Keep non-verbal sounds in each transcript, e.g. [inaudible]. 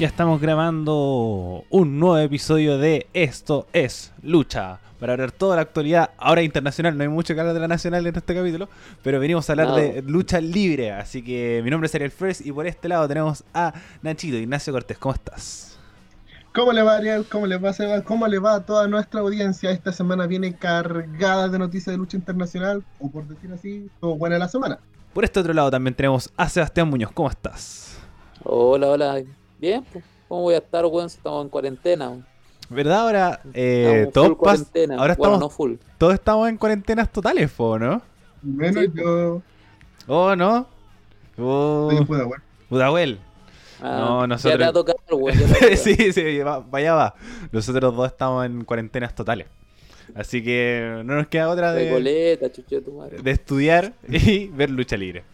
Ya estamos grabando un nuevo episodio de Esto es Lucha. Para hablar toda la actualidad, ahora internacional, no hay mucho que hablar de la nacional en este capítulo, pero venimos a hablar No. de lucha libre. Así que mi nombre es Ariel Fresh y por este lado tenemos a Nachito, Ignacio Cortés. ¿Cómo estás? ¿Cómo le va Ariel? ¿Cómo le va Seba? ¿Cómo le va a toda nuestra audiencia? Esta semana viene cargada de noticias de lucha internacional, o por decir así, estuvo buena la semana. Por este otro lado también tenemos a Sebastián Muñoz. ¿Cómo estás? Hola, hola. Bien, pues. ¿Cómo voy a estar, weón? si Estamos en cuarentena. weón. ¿Verdad? Ahora eh, todos, ahora bueno, estamos, no full. todos estamos en cuarentenas totales, po, ¿no? Menos Sí, yo ¿Oh, no? Oh, Pudahuel. Ah, No, Ya nosotros- ya te va a [laughs] tocar. sí, sí, va- vaya va. Nosotros dos estamos en cuarentenas totales. Así que no nos queda otra de estudiar y ver lucha libre.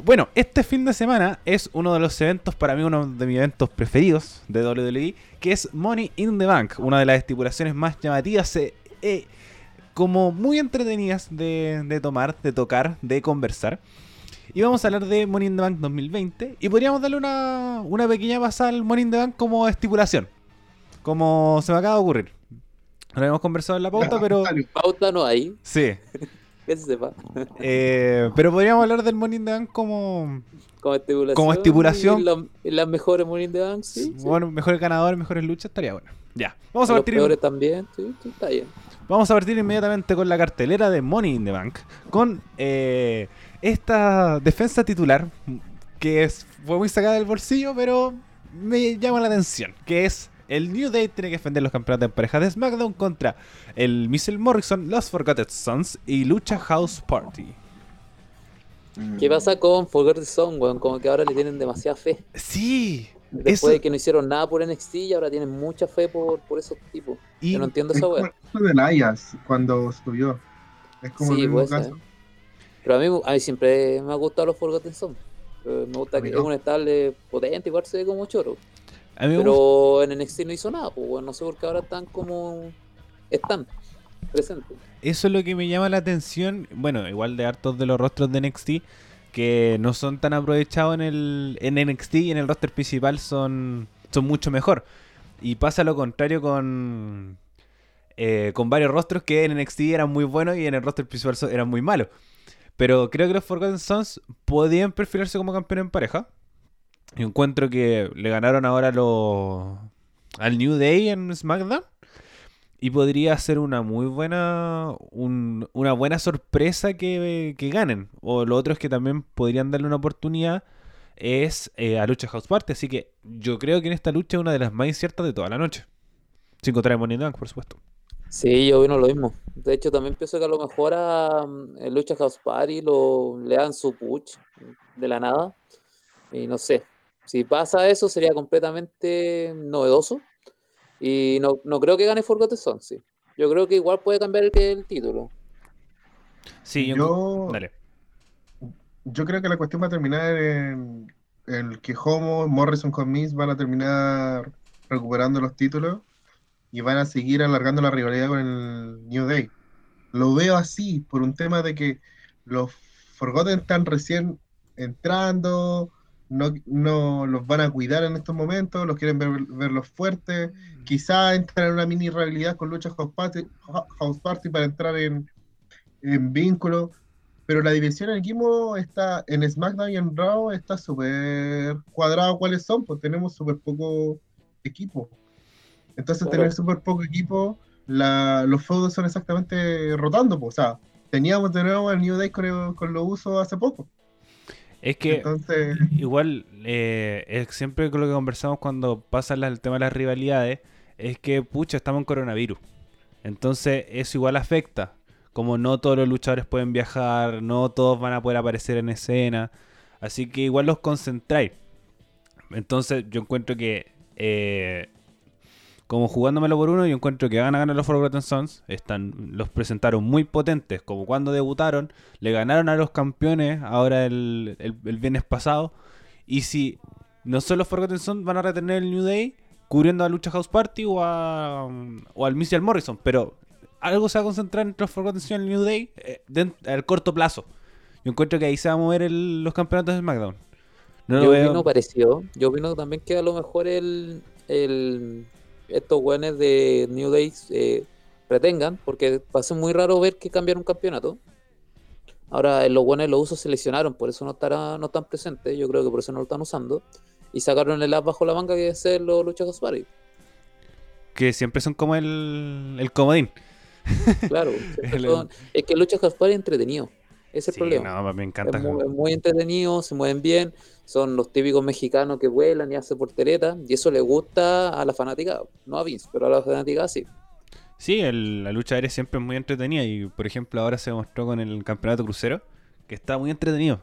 Bueno, este fin de semana es uno de los eventos, para mí uno de mis eventos preferidos de WWE, que es Money in the Bank, una de las estipulaciones más llamativas, eh, eh, como muy entretenidas de, de tomar, de tocar, de conversar. Y vamos a hablar de Money in the Bank 2020 y podríamos darle una, una pequeña pasada al Money in the Bank como estipulación, como se me acaba de ocurrir. No lo hemos conversado en la pauta, [laughs] pero. Pauta no hay, sí. [laughs] que se sepa. Eh, pero podríamos hablar del in the Bank como Como estipulación. Como estipulación. y la- las mejores Morning the Bank, sí. sí. bueno, mejores ganadores, mejores luchas, estaría bueno. Ya, vamos a Los partir, peores también, sí, sí, está bien. vamos a partir inmediatamente con la cartelera de Money in the Bank, con eh, esta defensa titular que es, fue muy sacada del bolsillo, pero me llama la atención, que es el New Day tiene que defender los campeonatos en pareja de SmackDown contra el Missile Morrison, los Forgotten Sons y Lucha House Party. ¿Qué pasa con Forgotten Song, weón? Como que ahora le tienen demasiada fe. Sí, Después eso- de que no hicieron nada por NXT y ahora tienen mucha fe por, por esos tipos. y Yo no entiendo Es esa el caso de Nayas cuando subió. Es como Sí, el mismo caso. Pero a mí, a mí siempre me ha gustado los Forgotten Son. Eh, Me gusta que es un estable potente, igual se ve como choro. A mí me gusta- Pero en NXT no hizo nada, pues bueno, no sé por qué ahora están como. están presentes. Eso es lo que me llama la atención. Bueno, igual de hartos de los rostros de NXT que no son tan aprovechados en el en NXT y en el roster principal son, son mucho mejor. Y pasa lo contrario con eh, con varios rostros que en NXT eran muy buenos y en el roster principal eran muy malos. Pero creo que los Forgotten Sons podían perfilarse como campeones en pareja. Y encuentro que le ganaron ahora los al New Day en SmackDown. Y podría ser una muy buena. un- una buena sorpresa que, que ganen. O lo otro es que también podrían darle una oportunidad. Es eh, a Lucha House Party. Así que yo creo que en esta lucha es una de las más inciertas de toda la noche. Sin contar a Money Bank, por supuesto. Sí, yo opino lo mismo. De hecho, también pienso que a lo mejor a mm, el Lucha House Party lo, le dan su push de la nada. Y no sé. Si pasa eso, sería completamente novedoso. Y no, no creo que gane Forgotten Son, sí. Yo creo que igual puede cambiar el, que- el título. Sí, yo. Yo, Dale. yo creo que la cuestión va a terminar en el que Homo, Morrison con Miz van a terminar recuperando los títulos y van a seguir alargando la rivalidad con el New Day. Lo veo así por un tema de que los Forgotten están recién entrando, no, no los van a cuidar en estos momentos, los quieren ver, verlos fuertes, quizá entrar en una mini rivalidad con Lucha House Party, House Party para entrar en, en vínculo, pero la división en equipo está en SmackDown y en Raw está súper cuadrado cuáles son, pues tenemos súper poco equipo. Entonces Claro. tener súper poco equipo, la, los feudos son exactamente rotando, pues, o sea, teníamos de nuevo el New Day con, el- con los usos hace poco. Es que. Entonces, Igual, eh, es siempre con lo que conversamos cuando pasa el tema de las rivalidades, es que, pucha, estamos en coronavirus. Entonces, eso igual afecta. Como no todos los luchadores pueden viajar, no todos van a poder aparecer en escena. Así que igual los concentráis. Entonces, yo encuentro que, eh, como jugándomelo por uno, yo encuentro que van a ganar los Forgotten Sons. Están, los presentaron muy potentes, como cuando debutaron. Le ganaron a los campeones ahora el, el, el viernes pasado. Y si no son los Forgotten Sons, van a retener el New Day cubriendo a Lucha House Party o, a, o al Missile Morrison. Pero algo se va a concentrar entre los Forgotten Sons y el New Day eh, al corto plazo. Yo encuentro que ahí se va a mover el- los campeonatos de SmackDown. No yo veo- opino parecido. Yo opino también que a lo mejor el, el estos güeyes de New Days eh, retengan, porque va a ser muy raro ver que cambian un campeonato. Ahora, los buenos los usos se lesionaron, por eso no estará, no están presentes. Yo creo que por eso no lo están usando. Y sacaron el as bajo la manga que es los luchas Gaspari. Que siempre son como el, el comodín. Claro. [laughs] El- son- es que luchas Gaspari es entretenido. Ese es el Sí, problema. no, me encanta. Es muy, muy entretenido, se mueven bien, son los típicos mexicanos que vuelan y hacen portereta, y eso le gusta a la fanática, no a Vince, pero a la fanática sí. Sí, el- la lucha aérea siempre es muy entretenida y, por ejemplo, ahora se mostró con el campeonato crucero, que está muy entretenido.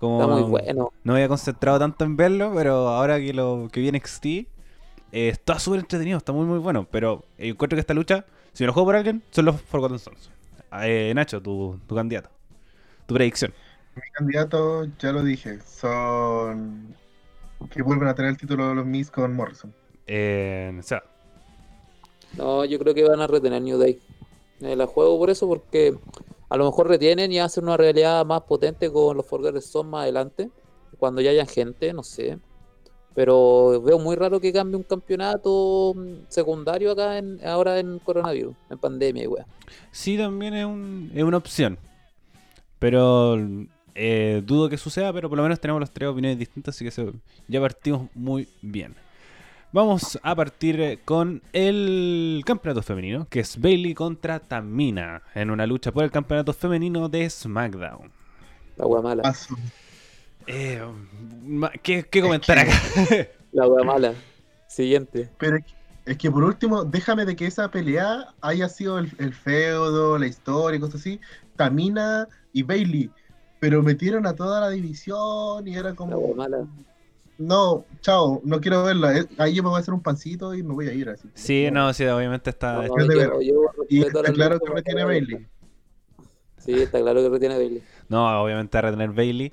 Como Está muy bueno. no había concentrado tanto en verlo, pero ahora que lo que viene XT, eh, está súper entretenido, está muy muy bueno. Pero encuentro que esta lucha, si me lo juego por alguien, son los Forgotten Sons. Eh, Nacho, tu, tu candidato. Tu predicción. Mi candidato, ya lo dije, son que vuelven a tener el título de los Miss con Morrison. Eh, o sea, No, yo creo que van a retener New Day. Eh, la juego por eso, porque a lo mejor retienen y hacen una realidad más potente con los Forgotten Sons más adelante, cuando ya haya gente, no sé. Pero veo muy raro que cambie un campeonato mm, secundario acá en, ahora en coronavirus, en pandemia y weá. sí también es, un- es una opción. Pero eh, dudo que suceda, pero por lo menos tenemos las tres opiniones distintas, así que se- ya partimos muy bien. Vamos a partir eh, con el campeonato femenino, que es Bailey contra Tamina, en una lucha por el campeonato femenino de SmackDown. La weá mala. Paso. Eh, ¿qué, qué comentar acá? [laughs] La weá mala. Siguiente. Pero es que- es que por último, déjame de que esa pelea haya sido el, el feudo, la historia y cosas así, Tamina y Bailey, pero metieron a toda la división y era como, mala. no, chao, no quiero verla, eh, ahí yo me voy a hacer un pancito y me voy a ir así. sí, no, sí, obviamente está... No, es no, de yo- ver. yo Y está la claro que retiene Bailey. Sí, está claro que retiene Bailey. No, obviamente a retener Bailey.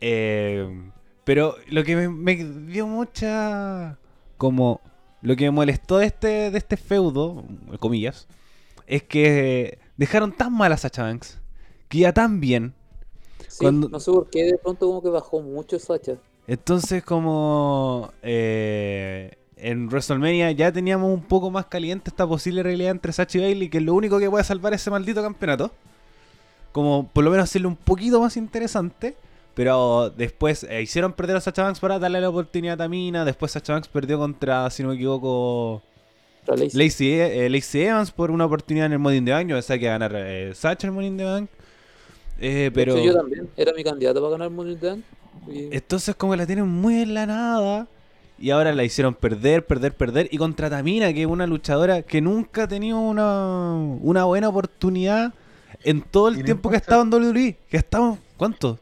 Eh, pero lo que me, me dio mucha. Como. Lo que me molestó de este, de este feudo, comillas, es que dejaron tan mal a Sacha Banks, que iba tan bien. Sí, Cuando- no sé por qué de pronto como que bajó mucho Sacha. Entonces, como. eh, en WrestleMania ya teníamos un poco más caliente esta posible realidad entre Sacha y Bailey, que es lo único que puede salvar ese maldito campeonato. Como por lo menos hacerlo un poquito más interesante. Pero después eh, hicieron perder a Sacha Banks para darle la oportunidad a Tamina. Después Sacha Banks perdió contra, si no me equivoco, Lacey. Lacey, eh, Lacey Evans por una oportunidad en el Money in the Bank. Yo pensaba que iba a ganar eh, Sacha el Money in the Bank. Eh, pero hecho, yo también. Era mi candidato para ganar Money Bank, y- entonces como que la tienen muy en la nada. Y ahora la hicieron perder, perder, perder. Y contra Tamina, que es una luchadora que nunca ha tenido una, una buena oportunidad en todo el tiempo que ha estado en WWE. Que ha estado, ¿cuánto?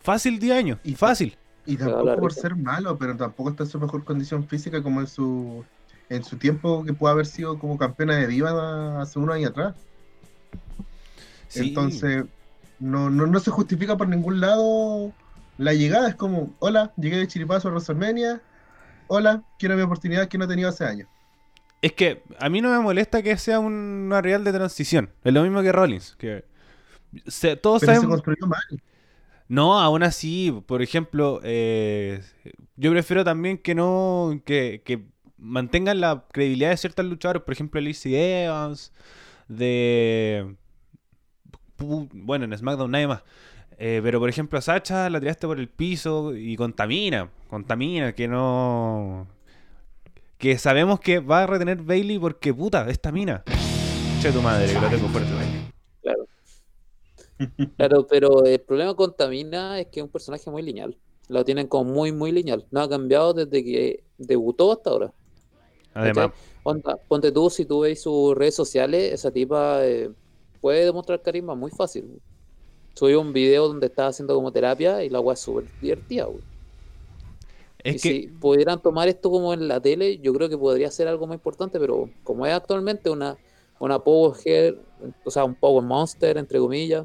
Fácil 10 años. Y- fácil. Y tampoco por ser malo, pero tampoco está en su mejor condición física como en su en su tiempo que puede haber sido como campeona de diva hace unos años atrás. Sí. Entonces, no, no, no se justifica por ningún lado la llegada. Es como, hola, llegué de Chiripazo a WrestleMania. Hola, quiero mi oportunidad que no he tenido hace años. Es que a mí no me molesta que sea un- una real de transición. Es lo mismo que Rollins. Que se- todos Pero se sabemos. construyó mal. No, aún así, por ejemplo, eh, yo prefiero también que no, que, que mantengan la credibilidad de ciertos luchadores, por ejemplo, Lacey Evans, de... Bueno, en SmackDown nadie más. Eh, pero por ejemplo a Sacha la tiraste por el piso y contamina, contamina, que no... Que sabemos que va a retener Bailey porque puta, esta mina. Che tu madre, que lo tengo fuerte. Bailey. Claro. Claro, pero el problema con Tamina es que es un personaje muy lineal. Lo tienen como muy, muy lineal. No ha cambiado desde que debutó hasta ahora. Además, ponte tú, si tú ves sus redes sociales, esa tipa eh, puede demostrar carisma muy fácil. Subió un video donde estaba haciendo como terapia y la weá es súper divertida, güey. es y que... si pudieran tomar esto como en la tele, yo creo que podría ser algo muy importante, pero como es actualmente una, una Power Head, o sea, un Power Monster, entre comillas,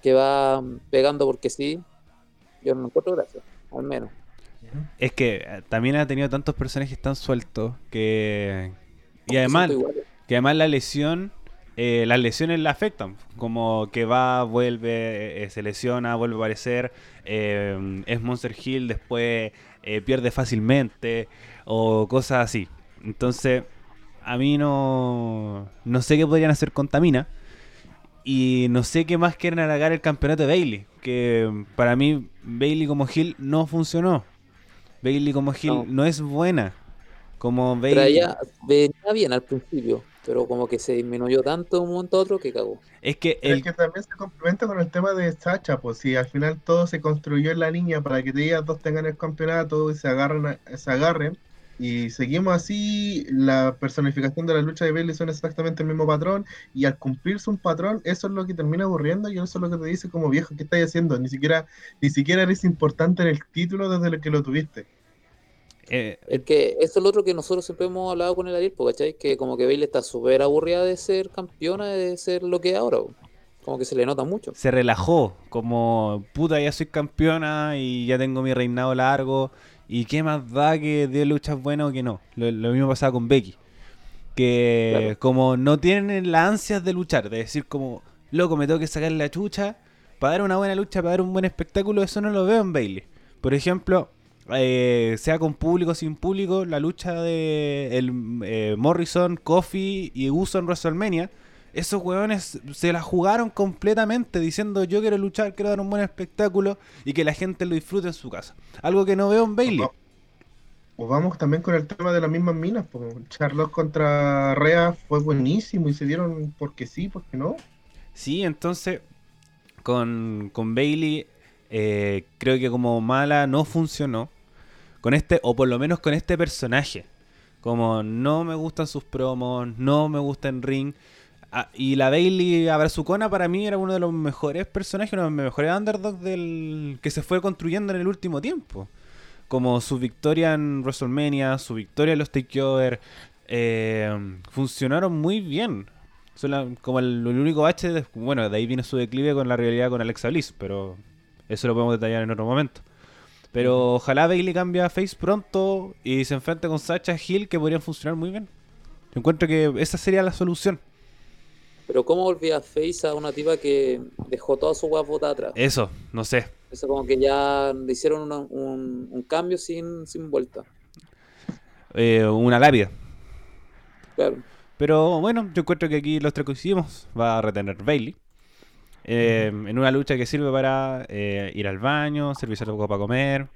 que va pegando porque sí, yo no encuentro gracia, al menos. Es que eh, también ha tenido tantos personajes tan sueltos que... Y además, que además la lesión eh, las lesiones le afectan. Como que va, vuelve, eh, se lesiona, vuelve a aparecer. eh, es Monster Hill, después pierde fácilmente. O cosas así. Entonces, a mí no. No sé qué podrían hacer con Tamina. Y no sé qué más quieren alargar el campeonato de Bailey. Que para mí, Bailey como Hill no funcionó. Bailey como Hill No. no, es buena. Como Pero Bailey. ella venía bien al principio, pero como que se disminuyó tanto de un momento a otro que cagó. Es que Es el, que también se complementa con el tema de Sacha, pues si al final todo se construyó en la línea para que ellas dos tengan el campeonato y se agarren, se agarren, y seguimos así, la personificación de la lucha de Bailey son exactamente el mismo patrón, y al cumplirse un patrón, eso es lo que termina aburriendo, y eso es lo que te dice como viejo, ¿qué estás haciendo? Ni siquiera, ni siquiera eres importante en el título desde el que lo tuviste. Eh, Es que eso es lo otro que nosotros siempre hemos hablado con el Ariel, ¿cachai? Que como que Bailey está súper aburrida de ser campeona, de ser lo que es ahora. Como que se le nota mucho. se relajó. Como, puta, ya soy campeona y ya tengo mi reinado largo. ¿Y qué más da que de luchas buenas o que no? Lo, lo mismo pasaba con Becky. Que Claro. como no tienen las ansias de luchar, de decir como, loco, me tengo que sacar la chucha para dar una buena lucha, para dar un buen espectáculo, eso no lo veo en Bailey. Por ejemplo, eh, sea con público o sin público, la lucha de el, eh, Morrison, Kofi y Uso en WrestleMania, esos huevones se la jugaron completamente diciendo yo quiero luchar, quiero dar un buen espectáculo y que la gente lo disfrute en su casa. Algo que no veo en Bailey. O Pues vamos también con el tema de las mismas minas, Charlotte contra Rhea fue buenísimo y se dieron porque sí, porque no. Sí, entonces con, con Bailey eh, creo que como mala no funcionó. Con este, o por lo menos con este personaje. Como no me gustan sus promos, no me gusta en ring. Ah, y la Bailey Abrazucona para mí era uno de los mejores personajes, uno de los mejores underdogs del que se fue construyendo en el último tiempo. Como su victoria en WrestleMania, su victoria en los Takeover, eh, funcionaron muy bien. Son como el, único de- bueno, de ahí viene su declive con la realidad con Alexa Bliss, pero eso lo podemos detallar en otro momento. Pero ojalá Bailey cambie a face pronto y se enfrente con Sacha Hill que podrían funcionar muy bien. Yo encuentro que esa sería la solución. Pero ¿cómo volvía Face a una tipa que dejó toda su guapota atrás? Eso, no sé. Eso como que ya le hicieron una- un, un cambio sin, sin vuelta. Eh, una lápida. Claro. Pero bueno, yo encuentro que aquí los tres coincidimos. Va a retener Bailey. Eh, En una lucha que sirve para eh, ir al baño, servirse algo para comer.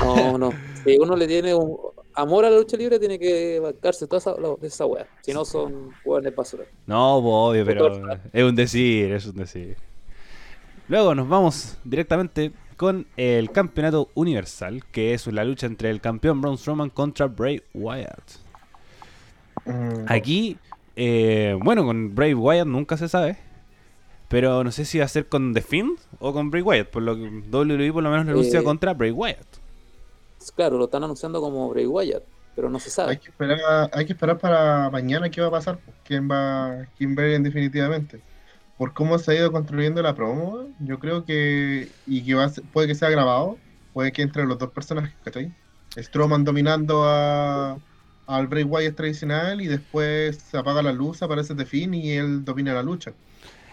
No, no. [laughs] Si uno le tiene un amor a la lucha libre, tiene que bancarse toda esa, esa wea. Si no, son hueones basura. No, pues, obvio, pero es un decir, es un decir. Luego nos vamos directamente con el campeonato universal, que es la lucha entre el campeón Braun Strowman contra Bray Wyatt. Mm, Aquí, eh, bueno, con Bray Wyatt nunca se sabe, pero no sé si va a ser con The Fiend o con Bray Wyatt, por lo que WWE por lo menos lo anuncia Eh, contra Bray Wyatt. Claro, lo están anunciando como Bray Wyatt, pero no se Hay sabe. que esperar, hay que esperar para mañana qué va a pasar, pues, quién va, quién va a ir definitivamente. Por cómo se ha ido construyendo la promo, yo creo que, y que va a ser- puede que sea grabado, puede que entre los dos personajes, ¿cachai? Strowman dominando a, al Bray Wyatt tradicional y después se apaga la luz, aparece The Finn y él domina la lucha.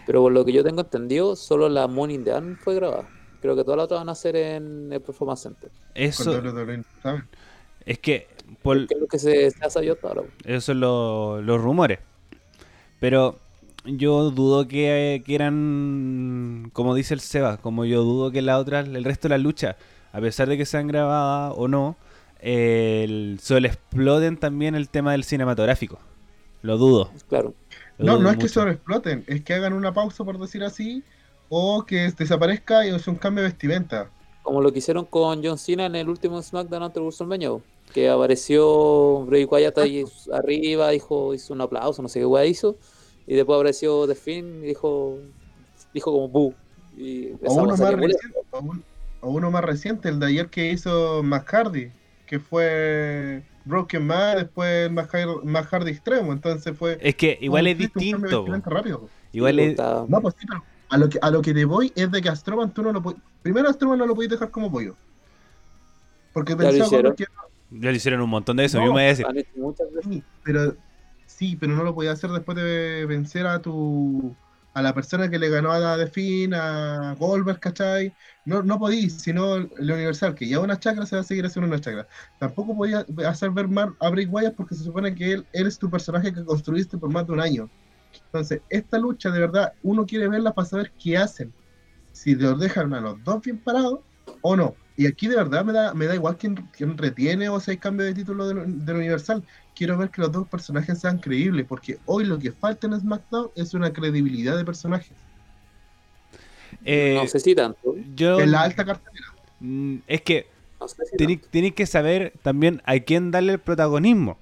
Pero por lo que yo tengo entendido, solo la Money in the fue grabada. Creo que todas las otras van a ser en el Performance Center. Eso ¿sabes? es que por, Que es lo que se, se ha sabido hasta ahora. Esos son lo- los rumores. Pero yo dudo que, que eran, como dice el Seba, como yo dudo que la otra, el resto de las luchas, a pesar de que sean grabadas o no, el, solo exploten también el tema del cinematográfico. Lo dudo. Claro. No, dudo no es que sobreexploten, es que hagan una pausa, por decir así, o que desaparezca y es un cambio de vestimenta. Como lo que hicieron con John Cena en el último SmackDown ante WrestleMania, que apareció Bray Wyatt ahí arriba, dijo, hizo un aplauso, no sé qué weá hizo, y después apareció The Finn y dijo, dijo como bu. Y O uno, a más reciente, o, un- o uno más reciente, el de ayer que hizo Hardy, que fue Broken Man, después Matt Har- Matt Hardy extremo, entonces fue... Es que igual es distinto. rápido. Igual es, No, pues sí, pero a lo que, a lo que te voy es de que a Strowman tú no lo puedes... Primero a Strowman no lo podías dejar como pollo. Porque pensaba que ya lo hicieron un montón de eso, No, yo me voy a decir. Sí, pero Sí, pero no lo podías hacer después de vencer a tu a la persona que le ganó a The Finn, a Goldberg, ¿cachai? No, no podís, sino el Universal, que ya una chakra se va a seguir haciendo una chakra. Tampoco podías hacer ver mal a Bray Wyatt porque se supone que él, él es tu personaje que construiste por más de un año. Entonces, esta lucha de verdad, uno quiere verla para saber qué hacen. Si los dejan a los dos bien parados o no. Y aquí de verdad me da, me da igual quién, quién retiene o si hay cambio de título del, del Universal quiero ver que los dos personajes sean creíbles, porque hoy lo que falta en SmackDown es una credibilidad de personajes. Eh, no sé si tanto. Yo, en la alta cartelera. Mm, es que no tenéis que saber también a quién darle el protagonismo.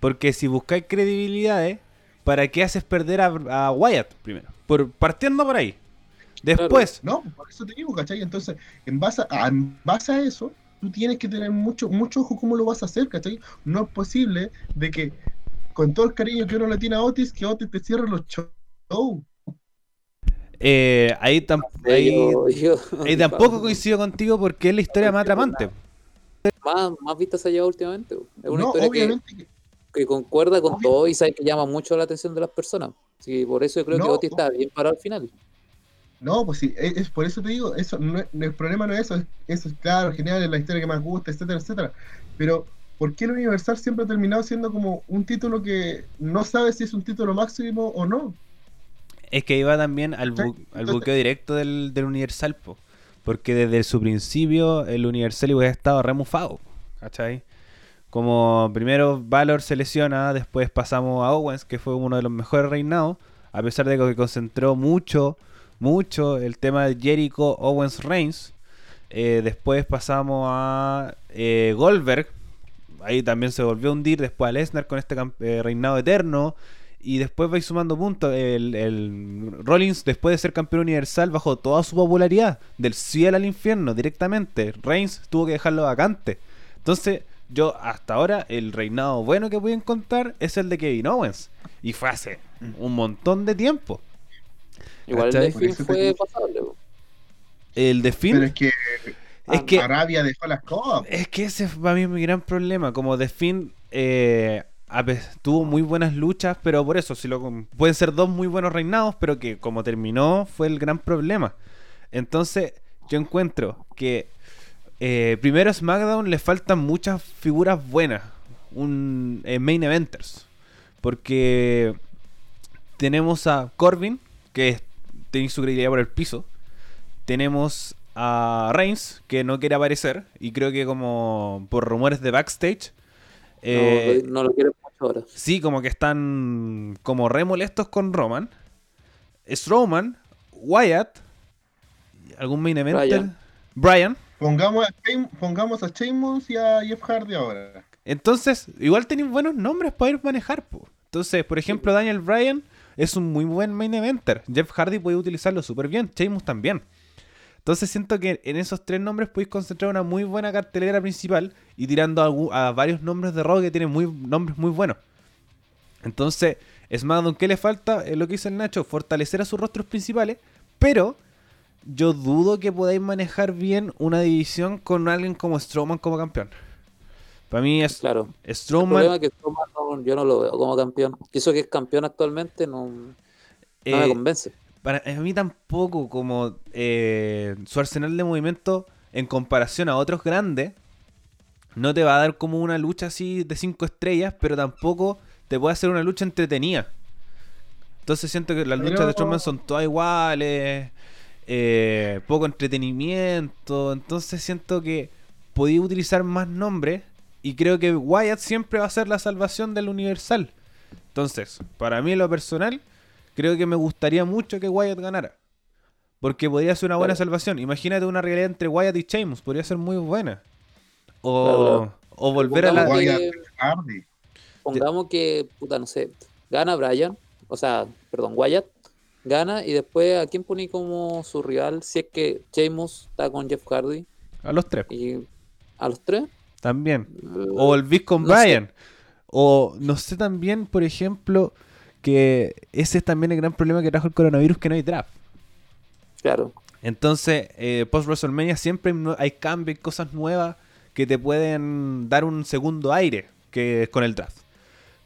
Porque si buscáis credibilidades, ¿para qué haces perder a, Wyatt primero? Por, partiendo por ahí. Después. No, por eso te digo, ¿cachai? Entonces, en base en base a eso, tú tienes que tener mucho, mucho ojo cómo lo vas a hacer, ¿cachai? No es posible de que con todo el cariño que uno le tiene a Otis, que Otis te cierre los shows. Eh, ahí, ahí, tampoco coincido contigo porque es la historia más atrapante. Más, más vistas allá últimamente. Es una historia que, concuerda con todo y sabe que llama mucho la atención de las personas. Sí, por eso yo creo que Otis está bien parado al final. No, pues sí, e, es, por eso te digo, eso no, el problema no es eso, eso es claro, genial, es la historia que más gusta, etcétera, etcétera. Pero, ¿por qué el Universal siempre ha terminado siendo como un título que no sabe si es un título máximo o no? Es que iba también al, al buqueo directo del, Universal, porque desde su principio el Universal hubiera estado remufado, ¿cachai? Como primero Valor se lesiona, después pasamos a Owens, que fue uno de los mejores reinados, a pesar de que concentró mucho mucho el tema de Jericho Owens Reigns. Eh, después pasamos a eh, Goldberg. Ahí también se volvió a hundir. Después a Lesnar con este eh, reinado eterno. Y después vais sumando puntos. El, Rollins, después de ser campeón universal, bajó toda su popularidad. Del cielo al infierno, directamente. Reigns tuvo que dejarlo vacante. Entonces, yo hasta ahora, el reinado bueno que a encontrar es el de Kevin Owens. Y fue hace un montón de tiempo. Igual el de fue pasable. El de Pero es que, es que Arabia dejó las cosas. Es que ese fue para mí mi gran problema. Como de Finn eh, tuvo muy buenas luchas, pero por eso, si lo, pueden ser dos muy buenos reinados, pero que como terminó fue el gran problema. Entonces, yo encuentro que eh, primero a SmackDown le faltan muchas figuras buenas. Un eh, main eventers. Porque tenemos a Corbin, que es tenéis su credibilidad por el piso. Tenemos a Reigns, que no quiere aparecer, y creo que como por rumores de backstage. Eh, no, lo quiere mucho ahora. Sí, como que están como re molestos con Roman. Strowman, Wyatt, algún main eventer. Brian. Pongamos a, pongamos a Sheamus y a Jeff Hardy ahora. Entonces, igual tenéis buenos nombres para ir manejar. Entonces, por ejemplo, Daniel Bryan es un muy buen main eventer. Jeff Hardy puede utilizarlo súper bien, Sheamus también. Entonces siento que en esos tres nombres podéis concentrar una muy buena cartelera principal y tirando a, varios nombres de Raw que tienen muy, nombres muy buenos. Entonces, SmackDown, ¿qué le falta? Es lo que dice el Nacho, fortalecer a sus rostros principales, pero yo dudo que podáis manejar bien una división con alguien como Strowman como campeón. Para mí es claro. Strowman. El problema es que Strowman yo no lo veo como campeón. Eso que es campeón actualmente no, me eh, convence. Para a mí tampoco, como eh, su arsenal de movimiento en comparación a otros grandes, no te va a dar como una lucha así de cinco estrellas, pero tampoco te puede hacer una lucha entretenida. Entonces siento que las luchas de Strowman son todas iguales, eh, poco entretenimiento. Entonces siento que podía utilizar más nombres y creo que Wyatt siempre va a ser la salvación del Universal. Entonces, para mí en lo personal, creo que me gustaría mucho que Wyatt ganara. Porque podría ser una buena salvación. Imagínate una realidad entre Wyatt y Sheamus. Podría ser muy buena. O, o volver a la... pongamos que, puta, no sé, gana Brian. O sea, perdón, Wyatt. Gana y después a quién pone como su rival si es que Sheamus está con Jeff Hardy. A los tres. Y a los tres. También. O volvís con Brian. O no sé también, por ejemplo, que ese es también el gran problema que trajo el coronavirus, que no hay draft. Claro. Entonces, eh, post WrestleMania siempre hay cambios, cosas nuevas que te pueden dar un segundo aire que es con el draft.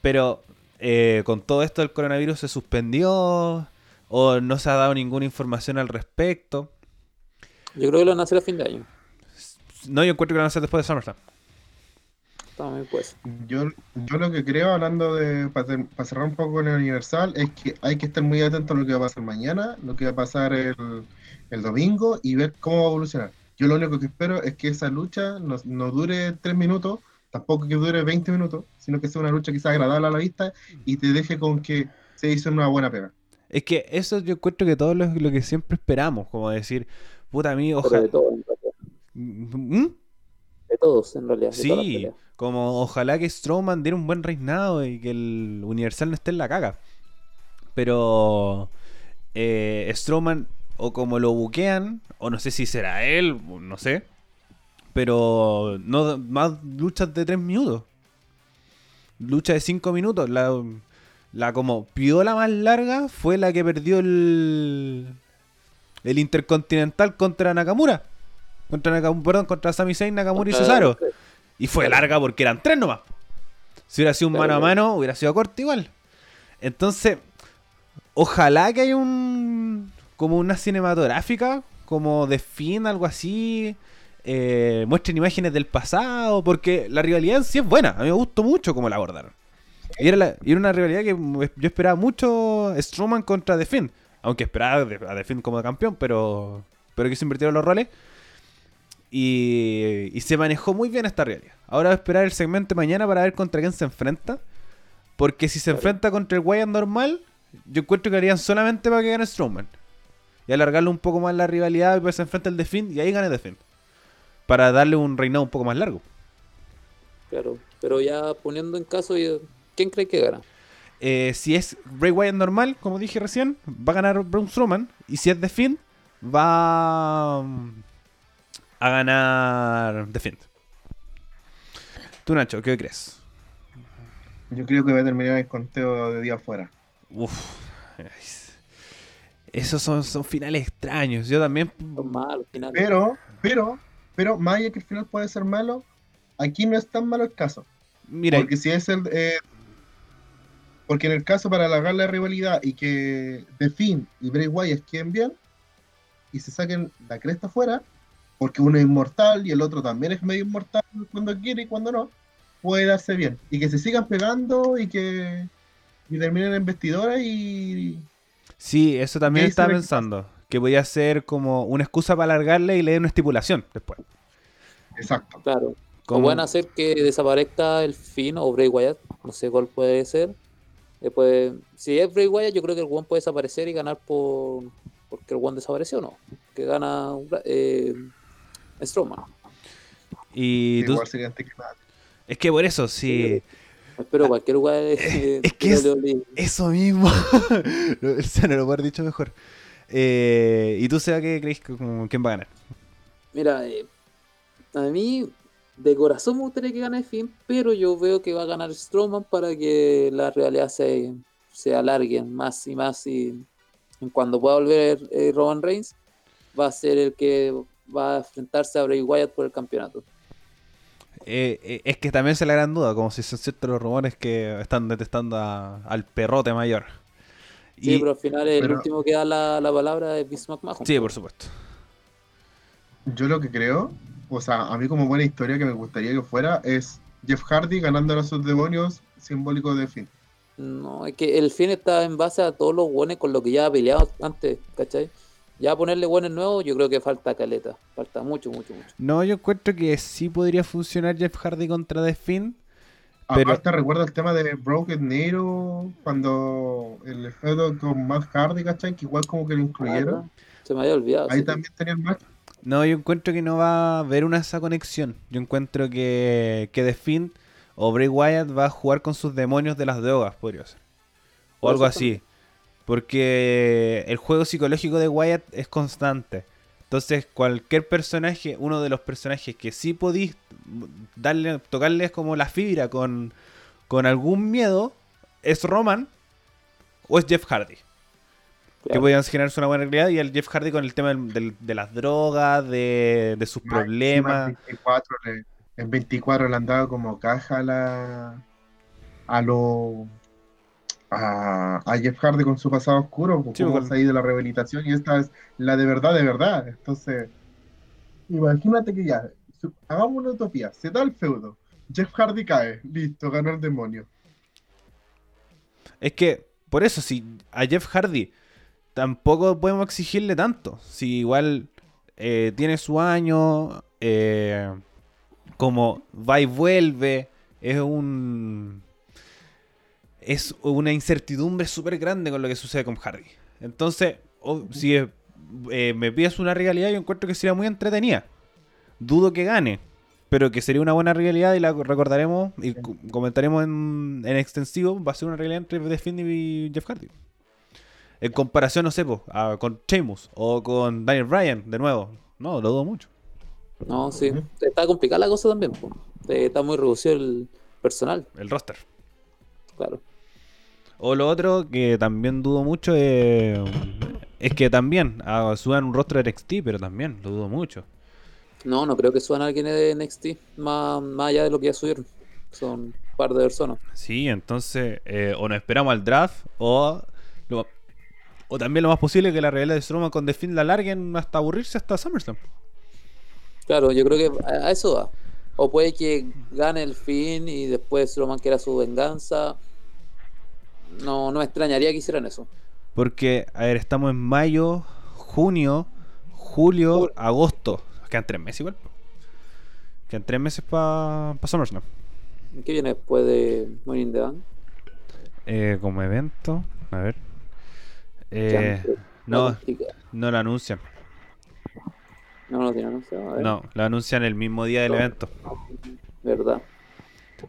Pero eh, con todo esto del coronavirus se suspendió o no se ha dado ninguna información al respecto. Yo creo que lo van a hacer a fin de año. No, yo encuentro que lo van a hacer después de SummerSlam. También pues. Yo, yo lo que creo, hablando de, para cerrar un poco con el Universal, es que hay que estar muy atento a lo que va a pasar mañana, lo que va a pasar el, el domingo y ver cómo va a evolucionar. Yo lo único que espero es que esa lucha no, no dure tres minutos, tampoco que dure 20 minutos, sino que sea una lucha que sea agradable a la vista y te deje con que se hizo una buena pega. Es que eso yo encuentro que todo lo, lo que siempre esperamos, como decir, puta, a mí ojalá... de, todo, en realidad. ¿Mm? de todos, en realidad. Sí. Como ojalá que Strowman diera un buen reinado y que el Universal no esté en la caga. Pero eh, Strowman, o como lo buquean, o no sé si será él, no sé. Pero no más luchas de 3 minutos. Lucha de 5 minutos. La, la como piola más larga fue la que perdió el, el Intercontinental contra Nakamura. Contra Nakamura, perdón, contra Sami Zayn, Nakamura y Cesaro. Y fue larga porque eran tres nomás. Si hubiera sido un mano a mano, hubiera sido corto igual. Entonces, ojalá que haya un. como una cinematográfica, como de fin, algo así. eh, muestren imágenes del pasado, porque la rivalidad en sí es buena. A mí me gustó mucho cómo la abordaron. Y era, la- y era una rivalidad que yo esperaba mucho Strowman contra The Finn. Aunque esperaba a The Finn como campeón, pero, pero que se invirtieron los roles. Y, y se manejó muy bien esta realidad. Ahora voy a esperar el segmento de mañana para ver contra quién se enfrenta. Porque si se enfrenta contra el Wyatt normal, yo encuentro que harían solamente para que gane Strowman. Y alargarle un poco más la rivalidad y pues se enfrenta el The Finn y ahí gane The Finn. Para darle un reinado un poco más largo. Claro, pero ya poniendo en caso, ¿quién cree que gana? Eh, si es Bray Wyatt normal, como dije recién, va a ganar Braun Strowman. Y si es The Finn, va mm, a ganar The Finn. Tú, Nacho, ¿qué crees? Yo creo que va a terminar el conteo de día afuera. Uf. Esos son, son finales extraños. Yo también. Son malos, finales. Pero, pero, pero, más allá que el final puede ser malo, aquí no es tan malo el caso. Mira, Porque si es el. eh, porque en el caso para alargar la rivalidad y que The Finn y Bray Wyatt queden bien y se saquen la cresta afuera, porque uno es inmortal y el otro también es medio inmortal cuando quiere y cuando no, puede darse bien. Y que se sigan pegando y que y terminen en vestidora y. sí, eso también estaba pensando. Que podía ser como una excusa para alargarle y leer una estipulación después. Exacto. Claro. O Como- pueden hacer que desaparezca el Finn o Bray Wyatt, no sé cuál puede ser. Después, si es Bray Wyatt, yo creo que el One puede desaparecer y ganar por porque el One desapareció, ¿no? Que gana eh, Strowman. Y tú- Igual sería anticlimático. es que por eso, sí. Espero cualquier lugar de, es que es-. Eso mismo. [laughs] No, Se no lo puedo haber dicho mejor. Eh, ¿Y tú, Seba, qué crees como, quién va a ganar? Mira, eh, a mí de corazón me gustaría que gane Finn, pero yo veo que va a ganar Strowman para que la realidad se, se alargue más y más y cuando pueda volver eh, Roman Reigns va a ser el que va a enfrentarse a Bray Wyatt por el campeonato. Eh, eh, es que también se le gran duda, como si son ciertos los rumores que están detestando a- al perrote mayor. Sí, Y- pero al final el pero- último que da la, la palabra es Vince McMahon. sí, por supuesto. Yo lo que creo, o sea, a mí como buena historia que me gustaría que fuera es Jeff Hardy ganando a sus demonios simbólicos de Finn. No, es que el fin está en base a todos los buenos con lo que ya ha peleado antes, ¿cachai? Ya ponerle buenos nuevos, yo creo que falta caleta. Falta mucho, mucho, mucho. No, yo encuentro que sí podría funcionar Jeff Hardy contra The Finn. Pero- Aparte recuerda el tema de Broken Nero cuando el feudo con Matt Hardy, ¿cachai? Que igual como que lo incluyeron. Se me había olvidado. Ahí sí. también tenía el match. No, yo encuentro que no va a haber una esa conexión. Yo encuentro que, que The Finn o Bray Wyatt va a jugar con sus demonios de las drogas, podría ser. O algo así. Porque el juego psicológico de Wyatt es constante. Entonces, cualquier personaje, uno de los personajes que sí podís darle, tocarles como la fibra con, con algún miedo, es Roman o es Jeff Hardy. Que podían generarse una buena realidad. Y el Jeff Hardy con el tema del- del- de las drogas, de, de sus problemas. En 24 le, en 24 le han dado como caja a la a los a, a Jeff Hardy con su pasado oscuro, pues, Sí, cómo con- salir de la rehabilitación y esta es la de verdad, de verdad. Entonces, imagínate que ya, hagamos una utopía, se da el feudo, Jeff Hardy cae, listo, ganó el demonio. Es que, por eso, si a Jeff Hardy tampoco podemos exigirle tanto. Si igual eh, tiene su año, eh, como va y vuelve, es un. Es una incertidumbre súper grande con lo que sucede con Hardy. Entonces, o- si eh, eh, me pides una realidad, yo encuentro que sería muy entretenida. Dudo que gane, pero que sería una buena realidad y la recordaremos y co- comentaremos en, en extensivo. Va a ser una realidad entre The Fiend y Jeff Hardy. En comparación, no sé, po, a- con Sheamus o con Daniel Bryan, de nuevo. No, lo dudo mucho. No, sí. Está complicada la cosa también. po. Eh, Está muy reducido el personal, El roster. claro. O lo otro que también dudo mucho es, es que también ah, suban un rostro de NXT, pero también lo dudo mucho. No, no creo que suban a alguien de NXT, más, más allá de lo que ya subieron. Son un par de personas. Sí, entonces eh, o nos esperamos al draft o lo- o también lo más posible es que la realidad de Strowman con The Fiend la larguen hasta aburrirse hasta SummerSlam. Claro, yo creo que a, eso va. O puede que gane el fin y después Roman quiera su venganza. No, no me extrañaría que hicieran eso. Porque, a ver, estamos en mayo, junio, julio, Jul- agosto. Quedan tres meses igual. Quedan tres meses para SummerSlam. ¿Qué viene después de Money in the Bank? Eh, como evento, a ver. Eh, no, no lo anuncian. No, no tiene anunciado. A ver. No, lo anuncian el mismo día del evento. Verdad.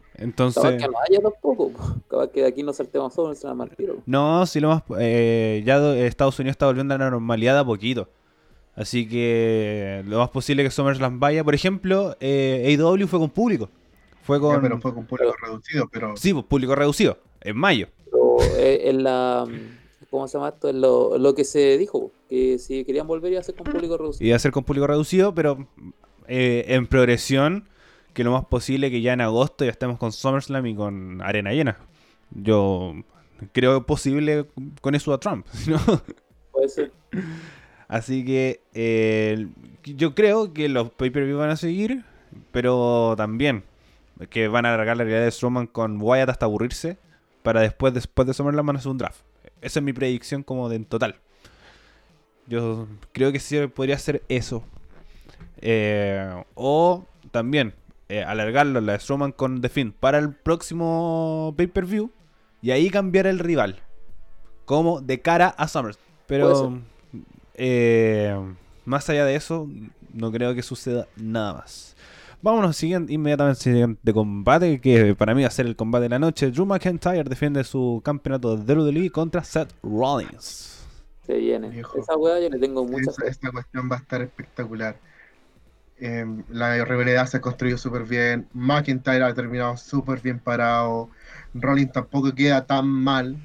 Capaz Entonces, que no haya tampoco. po. Capaz que de aquí no saltemos solo en el tiro. no, si lo más. eh, ya do- Estados Unidos está volviendo a la normalidad a poquito. Así que lo más posible que SummerSlam vaya. Por ejemplo, eh, AEW fue con público. Fue Ya, con. pero fue con público reducido, pero Sí, pues público reducido. En mayo. Pero eh, en la. ¿Cómo se llama esto? En lo, lo que se dijo. Que si querían volver iba a ser con público reducido. Iba a ser con público reducido, pero eh, en progresión. Que lo más posible que ya en agosto ya estemos con SummerSlam y con arena llena. Yo creo posible con eso a Trump. [laughs] ¿no? Puede ser. Así que eh, yo creo que los pay-per-view van a seguir, pero también que van a alargar la realidad de Strowman con Wyatt hasta aburrirse, para después, después de SummerSlam van a hacer un draft. Esa es mi predicción como de en total. Yo creo que sí podría ser eso. Eh, o también eh, alargarlo la de Strowman con The Fiend para el próximo pay-per-view y ahí cambiar el rival. Como de cara a SummerSlam. Puede Pero eh, más allá de eso, no creo que suceda nada más. Vámonos siguiente, inmediatamente al siguiente combate, que para mí va a ser el combate de la noche. Drew McIntyre defiende su campeonato de WWE contra Seth Rollins. Se viene. Esa weá yo le tengo mucha fe. esta cuestión va a estar espectacular. Em, la rivalidad se construyó súper bien. McIntyre ha terminado súper bien parado. Rollins tampoco queda tan mal.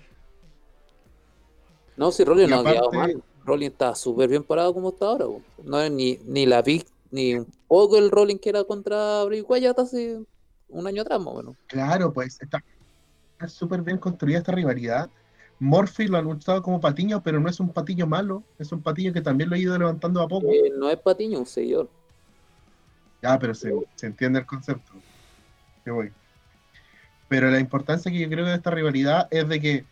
No, si Rollins no ha quedado mal. Rollins está súper bien parado como está ahora. No es ni, ni la vi ni un poco el Rollins que era contra Bray Wyatt hace un año atrás, más o menos. Claro, pues está súper bien construida esta rivalidad. Murphy lo han usado como patiño, pero no es un patiño malo. Es un patiño que también lo ha ido levantando a poco. Eh, no es Patiño, un seguidor. Ya, pero se, se entiende el concepto. Que voy. Pero la importancia que yo creo de esta rivalidad es de que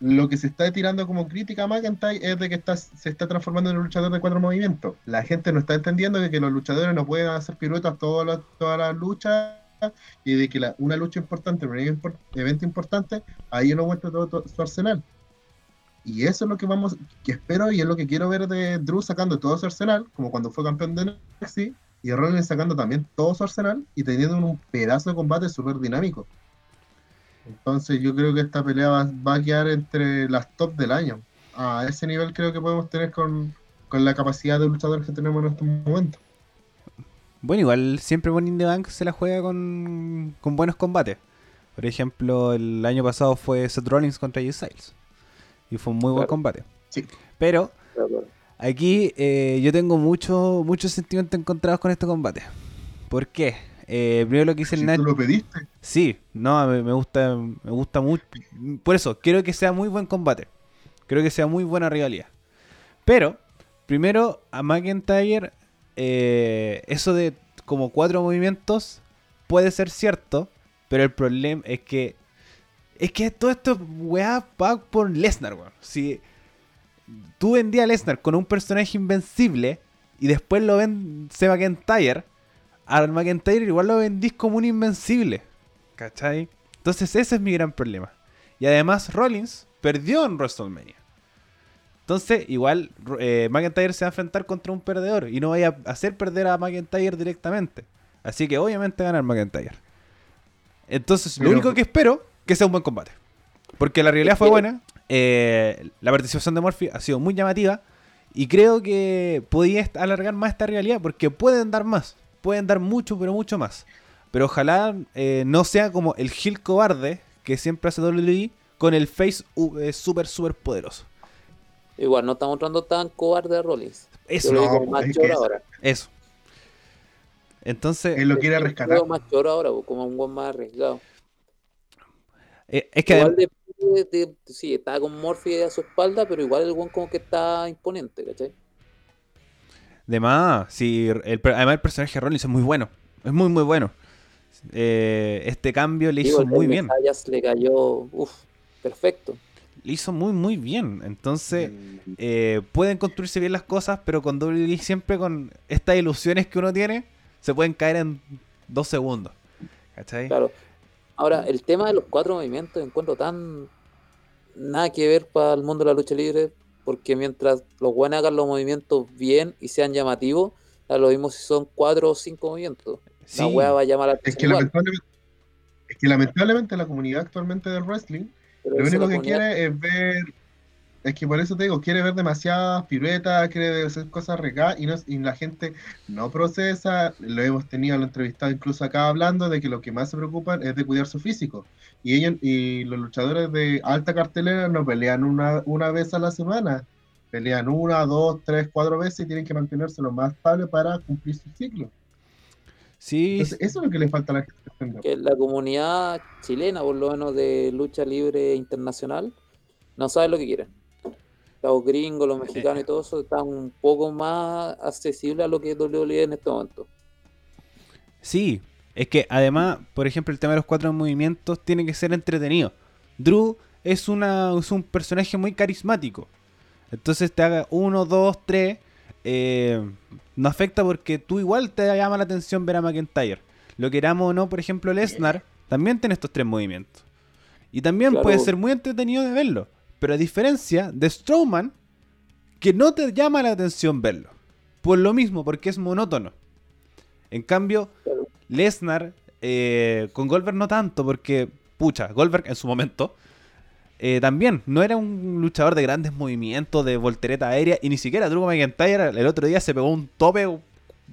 lo que se está tirando como crítica a McIntyre es de que está, se está transformando en un luchador de cuatro movimientos. La gente no está entendiendo de que los luchadores no pueden hacer piruetas todas las, todas las luchas y de que la- una lucha importante, un evento importante, ahí uno muestra todo su arsenal. Y eso es lo que vamos, que espero y es lo que quiero ver de Drew sacando todo su arsenal, como cuando fue campeón de NXT, y Rollins sacando también todo su arsenal y teniendo un pedazo de combate súper dinámico. Entonces yo creo que esta pelea va, a quedar entre las top del año. A ese nivel creo que podemos tener con, con la capacidad de luchadores que tenemos en estos momentos. Bueno, igual siempre Money the Bank se la juega con, con buenos combates. Por ejemplo, el año pasado fue Seth Rollins contra AJ Styles. Y fue un muy buen combate. Sí. Pero claro. Aquí eh, yo tengo mucho, muchos sentimientos encontrados con este combate. ¿Por qué? Eh, primero lo que dice el Si Nacho. tú lo pediste. Sí, no, me, me gusta, me gusta mucho. Por eso, quiero que sea muy buen combate. Creo que sea muy buena rivalidad. Pero, primero, a McIntyre, eh, eso de como cuatro movimientos puede ser cierto, pero el problema es que. Es que todo esto, weá, va por Lesnar, weón. Si tú vendías a Lesnar con un personaje invencible y después lo ven se McIntyre, al McIntyre igual lo vendís como un invencible. ¿Cachai? Entonces ese es mi gran problema. Y además Rollins perdió en WrestleMania. Entonces igual eh, McIntyre se va a enfrentar contra un perdedor y no vaya a hacer perder a McIntyre directamente. Así que obviamente ganar McIntyre. Entonces lo único que espero que sea un buen combate. Porque la realidad fue buena. eh, la participación de Murphy ha sido muy llamativa. Y creo que podía alargar más esta realidad porque pueden dar más. Pueden dar mucho, pero mucho más. Pero ojalá eh, no sea como el Gil cobarde que siempre hace WWE con el face eh, súper, súper poderoso. Igual no estamos mostrando tan cobarde a Rollins. Eso, no, más es que choro ahora. eso. Entonces, Él lo quiere rescatar. veo más choro ahora, como un buen más arriesgado. Eh, es que igual adem- de, de- sí, está con Murphy a su espalda, pero igual el buen como que está imponente, ¿cachai? de más, sí, el, además el personaje de Rollins es muy bueno. Es muy, muy bueno. Eh, este cambio le hizo muy de bien. Le cayó, uff, perfecto. Le hizo muy, muy bien. Entonces, Mm, eh, pueden construirse bien las cosas, pero con WWE siempre con estas ilusiones que uno tiene, se pueden caer en dos segundos. ¿Cachai? Claro. Ahora, el tema de los cuatro movimientos encuentro tan nada que ver para el mundo de la lucha libre, porque mientras los buenos hagan los movimientos bien y sean llamativos, lo mismo si son cuatro o cinco movimientos. Sí. La wea va a llamar a la Es que, lamentablemente, es que lamentablemente la comunidad actualmente del wrestling pero lo único que quiere es ver. Es que por eso te digo, quiere ver demasiadas piruetas, quiere hacer cosas regadas y, no, y la gente no procesa. Lo hemos tenido, lo entrevistado incluso acá hablando de que lo que más se preocupan es de cuidar su físico. Y ellos y los luchadores de alta cartelera no pelean una, una vez a la semana, pelean una, dos, tres, cuatro veces y tienen que mantenerse lo más estable para cumplir su ciclo. Sí, Entonces, eso es lo que le falta a la gente. que la comunidad chilena, por lo menos de lucha libre internacional, no sabe lo que quieren. Los gringos, los mexicanos y todo eso están un poco más accesibles a lo que es WWE en este momento. Sí, es que además, por ejemplo, el tema de los cuatro movimientos tiene que ser entretenido. Drew es, una, es un personaje muy carismático. Entonces te haga uno, dos, tres. eh, no afecta porque tú igual te llama la atención ver a McIntyre. Lo queramos o no, por ejemplo, Lesnar también tiene estos tres movimientos. Y también Claro. puede ser muy entretenido de verlo. Pero a diferencia de Strowman, que no te llama la atención verlo. Por lo mismo, porque es monótono. En cambio. Lesnar, eh, con Goldberg no tanto, porque, pucha, Goldberg en su momento eh, también no era un luchador de grandes movimientos, de voltereta aérea, y ni siquiera Drew McIntyre el otro día se pegó un tope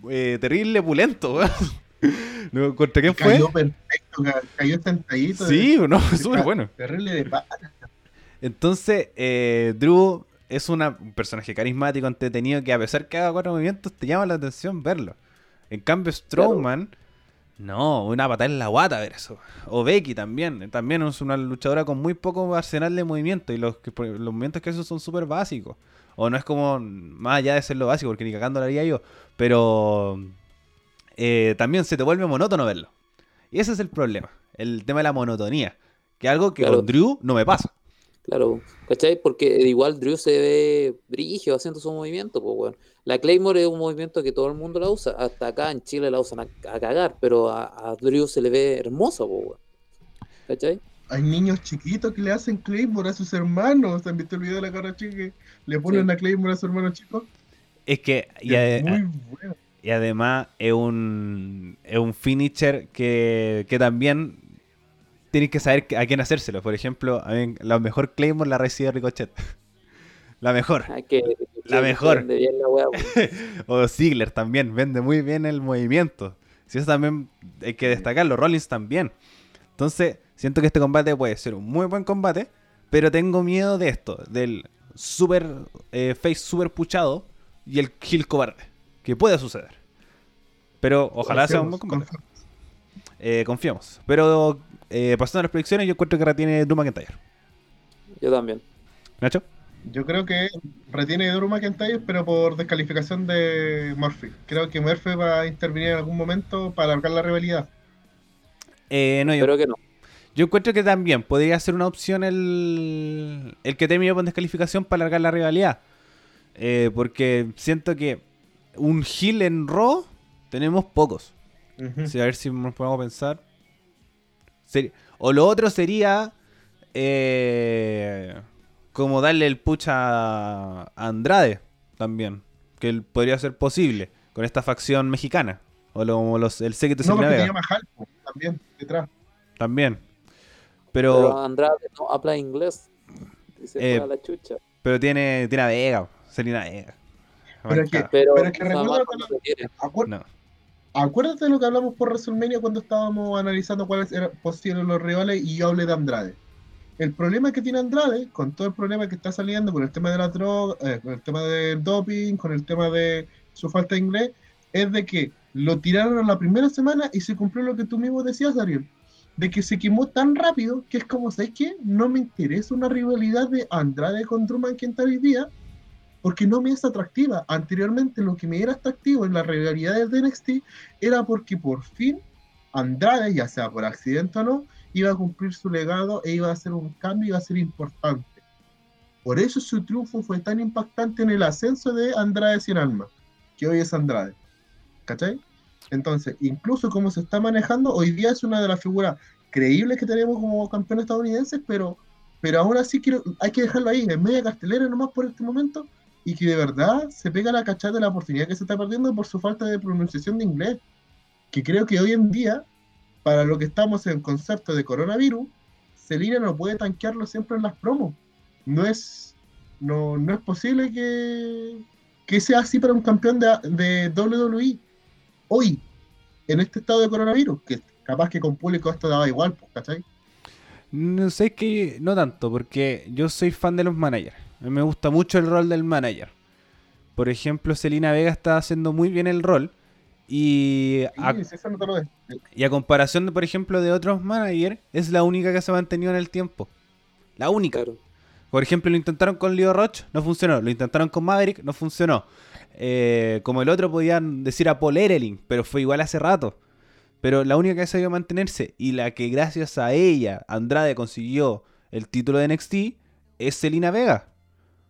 eh, terrible, pulento. [laughs] ¿Contra quién fue? Cayó perfecto, ca- cayó sentadito. Sí, no, [laughs] súper bueno. Terrible de paz. Entonces, eh, Drew es una- un personaje carismático, entretenido, que a pesar que haga cuatro movimientos, te llama la atención verlo. En cambio, Strowman, no, una patada en la guata ver eso. O Becky también. También es una luchadora con muy poco arsenal de movimiento. Y los, que- los movimientos que hace son súper básicos. O no es como, más allá de ser lo básico, porque ni cagando lo haría yo. Pero eh, también se te vuelve monótono verlo. Y ese es el problema. El tema de la monotonía. Que es algo que Claro. con Drew no me pasa. Claro, ¿cachai? Porque igual Drew se ve brigio haciendo su movimiento, pues, weón. La Claymore es un movimiento que todo el mundo la usa. Hasta acá en Chile la usan a, a cagar, pero a, a Drew se le ve hermoso, pues, weón. ¿Cachai? Hay niños chiquitos que le hacen Claymore a sus hermanos. ¿Han visto el video de la cara chica que le ponen Sí. una Claymore a su hermano chico? Es que, y, Es muy bueno. y además es un, es un finisher que, que también tienes que saber a quién hacérselo. Por ejemplo, a mí la mejor Claymore la recibe Ricochet. [laughs] la mejor. Que, La que mejor. vende bien la. [laughs] O Ziggler también, vende muy bien el movimiento. Si eso también hay que destacarlo. Rollins también. Entonces, siento que este combate puede ser un muy buen combate, pero tengo miedo de esto, del super eh, face super puchado y el kill cobarde, que puede suceder. Pero ojalá sea un buen combate. confiamos. eh, confiamos. Pero eh, pasando a las predicciones, yo encuentro que retiene Drew McIntyre. Yo también. ¿Nacho? Yo creo que retiene Drew McIntyre, pero por descalificación de Murphy. Creo que Murphy va a intervenir en algún momento para alargar la rivalidad. Eh, no, yo, Pero que no. yo encuentro que también podría ser una opción el, el que termine con descalificación para alargar la rivalidad. Eh, porque siento que un heel en Raw tenemos pocos. Sí, a ver si nos podemos pensar. Seri- o lo otro sería eh, como darle el push a Andrade también. Que él podría ser posible con esta facción mexicana. O lo- como los, el séquito No, porque Vega tenía Mahal po, también detrás. también. Pero, Pero, Andrade no habla inglés. Se Eh, la chucha. pero tiene, tiene a Vega, Selena Vega. Pero es que-. Pero, pero es que cuando- no Acuérdate de lo que hablamos por WrestleMania cuando estábamos analizando cuáles eran posibles los rivales y yo hablé de Andrade. El problema que tiene Andrade, con todo el problema que está saliendo con el tema de la droga, eh, con el tema del doping, con el tema de su falta de inglés, es de que lo tiraron la primera semana y se cumplió lo que tú mismo decías, Ariel. De que se quemó tan rápido que es como, ¿sabes qué? No me interesa una rivalidad de Andrade con Drew McIntyre hoy día porque no me es atractiva. Anteriormente lo que me era atractivo en las rivalidades de NXT era porque por fin Andrade, ya sea por accidente o no, iba a cumplir su legado e iba a hacer un cambio, iba a ser importante. Por eso su triunfo fue tan impactante en el ascenso de Andrade sin alma, que hoy es Andrade. ¿Cachai? Entonces, incluso como se está manejando, hoy día es una de las figuras creíbles que tenemos como campeón estadounidenses, pero, pero aún así quiero, hay que dejarlo ahí, en media cartelera nomás por este momento, y que de verdad se pega la cachada de la oportunidad que se está perdiendo por su falta de pronunciación de inglés. Que creo que hoy en día, para lo que estamos en concepto de coronavirus, Selina no puede tanquearlo siempre en las promos. No es, no, no es posible que, que sea así para un campeón de, WWE. Hoy, en este estado de coronavirus, que capaz que con público esto daba igual, pues, ¿cachai? No sé que no tanto, porque yo soy fan de los managers. A mí me gusta mucho el rol del manager. Por ejemplo, Selina Vega está haciendo muy bien el rol. Y a, Sí, sí, eso no te lo de- y a comparación, de, por ejemplo, de otros managers, es la única que se ha mantenido en el tiempo. La única. Claro. Por ejemplo, lo intentaron con Leo Roach, no funcionó. Lo intentaron con Maverick, no funcionó. Eh, como el otro podían decir a Paul Erling, pero fue igual hace rato. Pero la única que ha sabido mantenerse y la que gracias a ella Andrade consiguió el título de NXT es Selina Vega.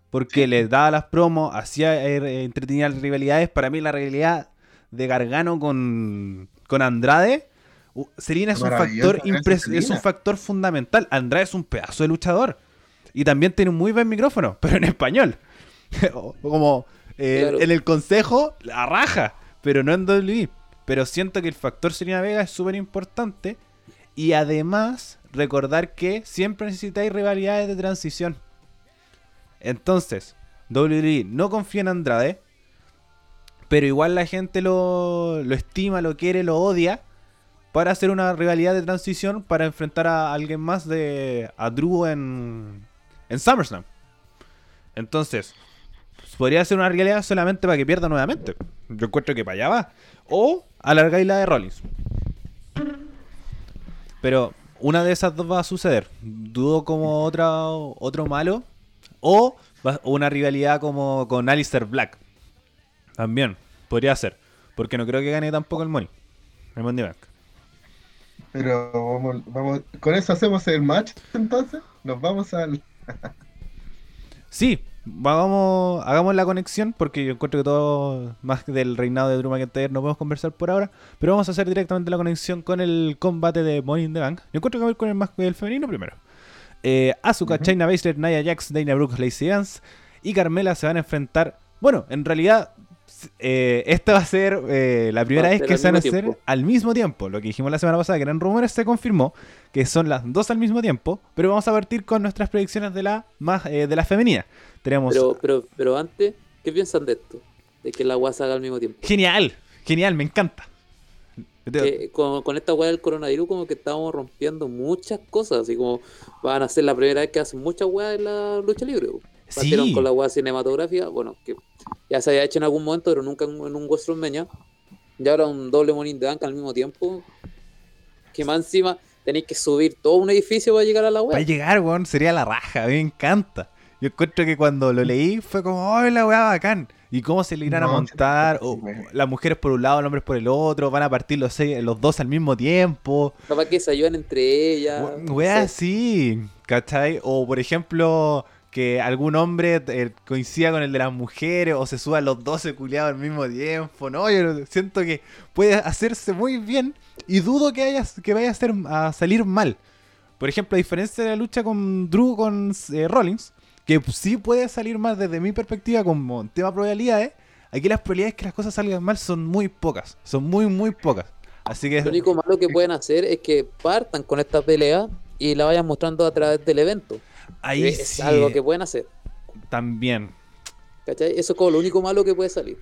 Porque le daba las promos, hacía eh, entretenía las rivalidades. Para mí la rivalidad de Gargano con, con Andrade, uh, Selina es un, factor gracias, impres- es un factor fundamental. Andrade es un pedazo de luchador. Y también tiene un muy buen micrófono, [laughs] pero en español. [laughs] Como eh, Claro. en el consejo, la raja, pero no en WWE. Pero siento que el factor Selena Vega es súper importante. Y además, recordar que siempre necesitáis rivalidades de transición. Entonces, WWE no confía en Andrade. Pero igual la gente lo, lo estima, lo quiere, lo odia. Para hacer una rivalidad de transición para enfrentar a alguien más de. a Drew en. en SummerSlam. Entonces, podría ser una realidad solamente para que pierda nuevamente. Yo encuentro que para allá va. O alargáis la de Rollins. Pero una de esas dos va a suceder. Dudo como otra, otro malo. O una rivalidad como con Alistair Black. También podría ser. Porque no creo que gane tampoco el Money. El Money Bank. Pero vamos, vamos, con eso hacemos el match entonces. Nos vamos al. [laughs] Sí, vamos, hagamos la conexión porque yo encuentro que todo más del reinado de Drew McIntyre no podemos conversar por ahora, pero vamos a hacer directamente la conexión con el combate de Money in the Bank. Yo encuentro que voy a ir con el más el femenino primero. Eh, Asuka, Ujú. China Baszler, Nia Jax, Dana Brooke, Lacey Evans y Carmela se van a enfrentar. Bueno, en realidad eh, esta va a ser eh, la primera vez que se van a hacer tiempo. al mismo tiempo. Lo que dijimos la semana pasada, que eran rumores, se confirmó que son las dos al mismo tiempo. Pero vamos a partir con nuestras predicciones de la más eh, de la femenina. Tenemos Pero, pero, pero antes, ¿qué piensan de esto? De que la se haga al mismo tiempo. genial, genial, me encanta. Que con, con esta weá del coronavirus como que estamos rompiendo muchas cosas, así como van a ser la primera vez que hacen muchas weas en la lucha libre. po. Partieron Sí. con la weá cinematográfica, bueno, que ya se había hecho en algún momento, pero nunca en, en un WrestleMania. Y ahora un doble Money the Bank al mismo tiempo. que más encima tenéis que subir todo un edificio para llegar a la Para web. llegar, weón, sería la raja, a mí me encanta. Yo encuentro que cuando lo leí fue como, ¡ay, la weá bacán! ¿Y cómo se le irán a montar? sí, O, sí. las mujeres por un lado, los hombres por el otro, van a partir los, seis- los dos al mismo tiempo. Capaz que se ayudan entre ellas. We- no Weá, sé. sí, ¿cachai? O por ejemplo, que algún hombre eh, coincida con el de las mujeres o se suban los 12 culiados al mismo tiempo, ¿no? Yo siento que puede hacerse muy bien y dudo que, haya, que vaya a, ser, a salir mal. Por ejemplo, a diferencia de la lucha con Drew con eh, Rollins, que sí puede salir mal desde mi perspectiva como tema probabilidades, aquí las probabilidades que las cosas salgan mal son muy pocas, son muy, muy pocas. Así que... Lo único malo que pueden hacer es que partan con esta pelea y la vayan mostrando a través del evento. Ahí es sí, algo que pueden hacer. también. ¿Cachai? Eso es como lo único malo que puede salir.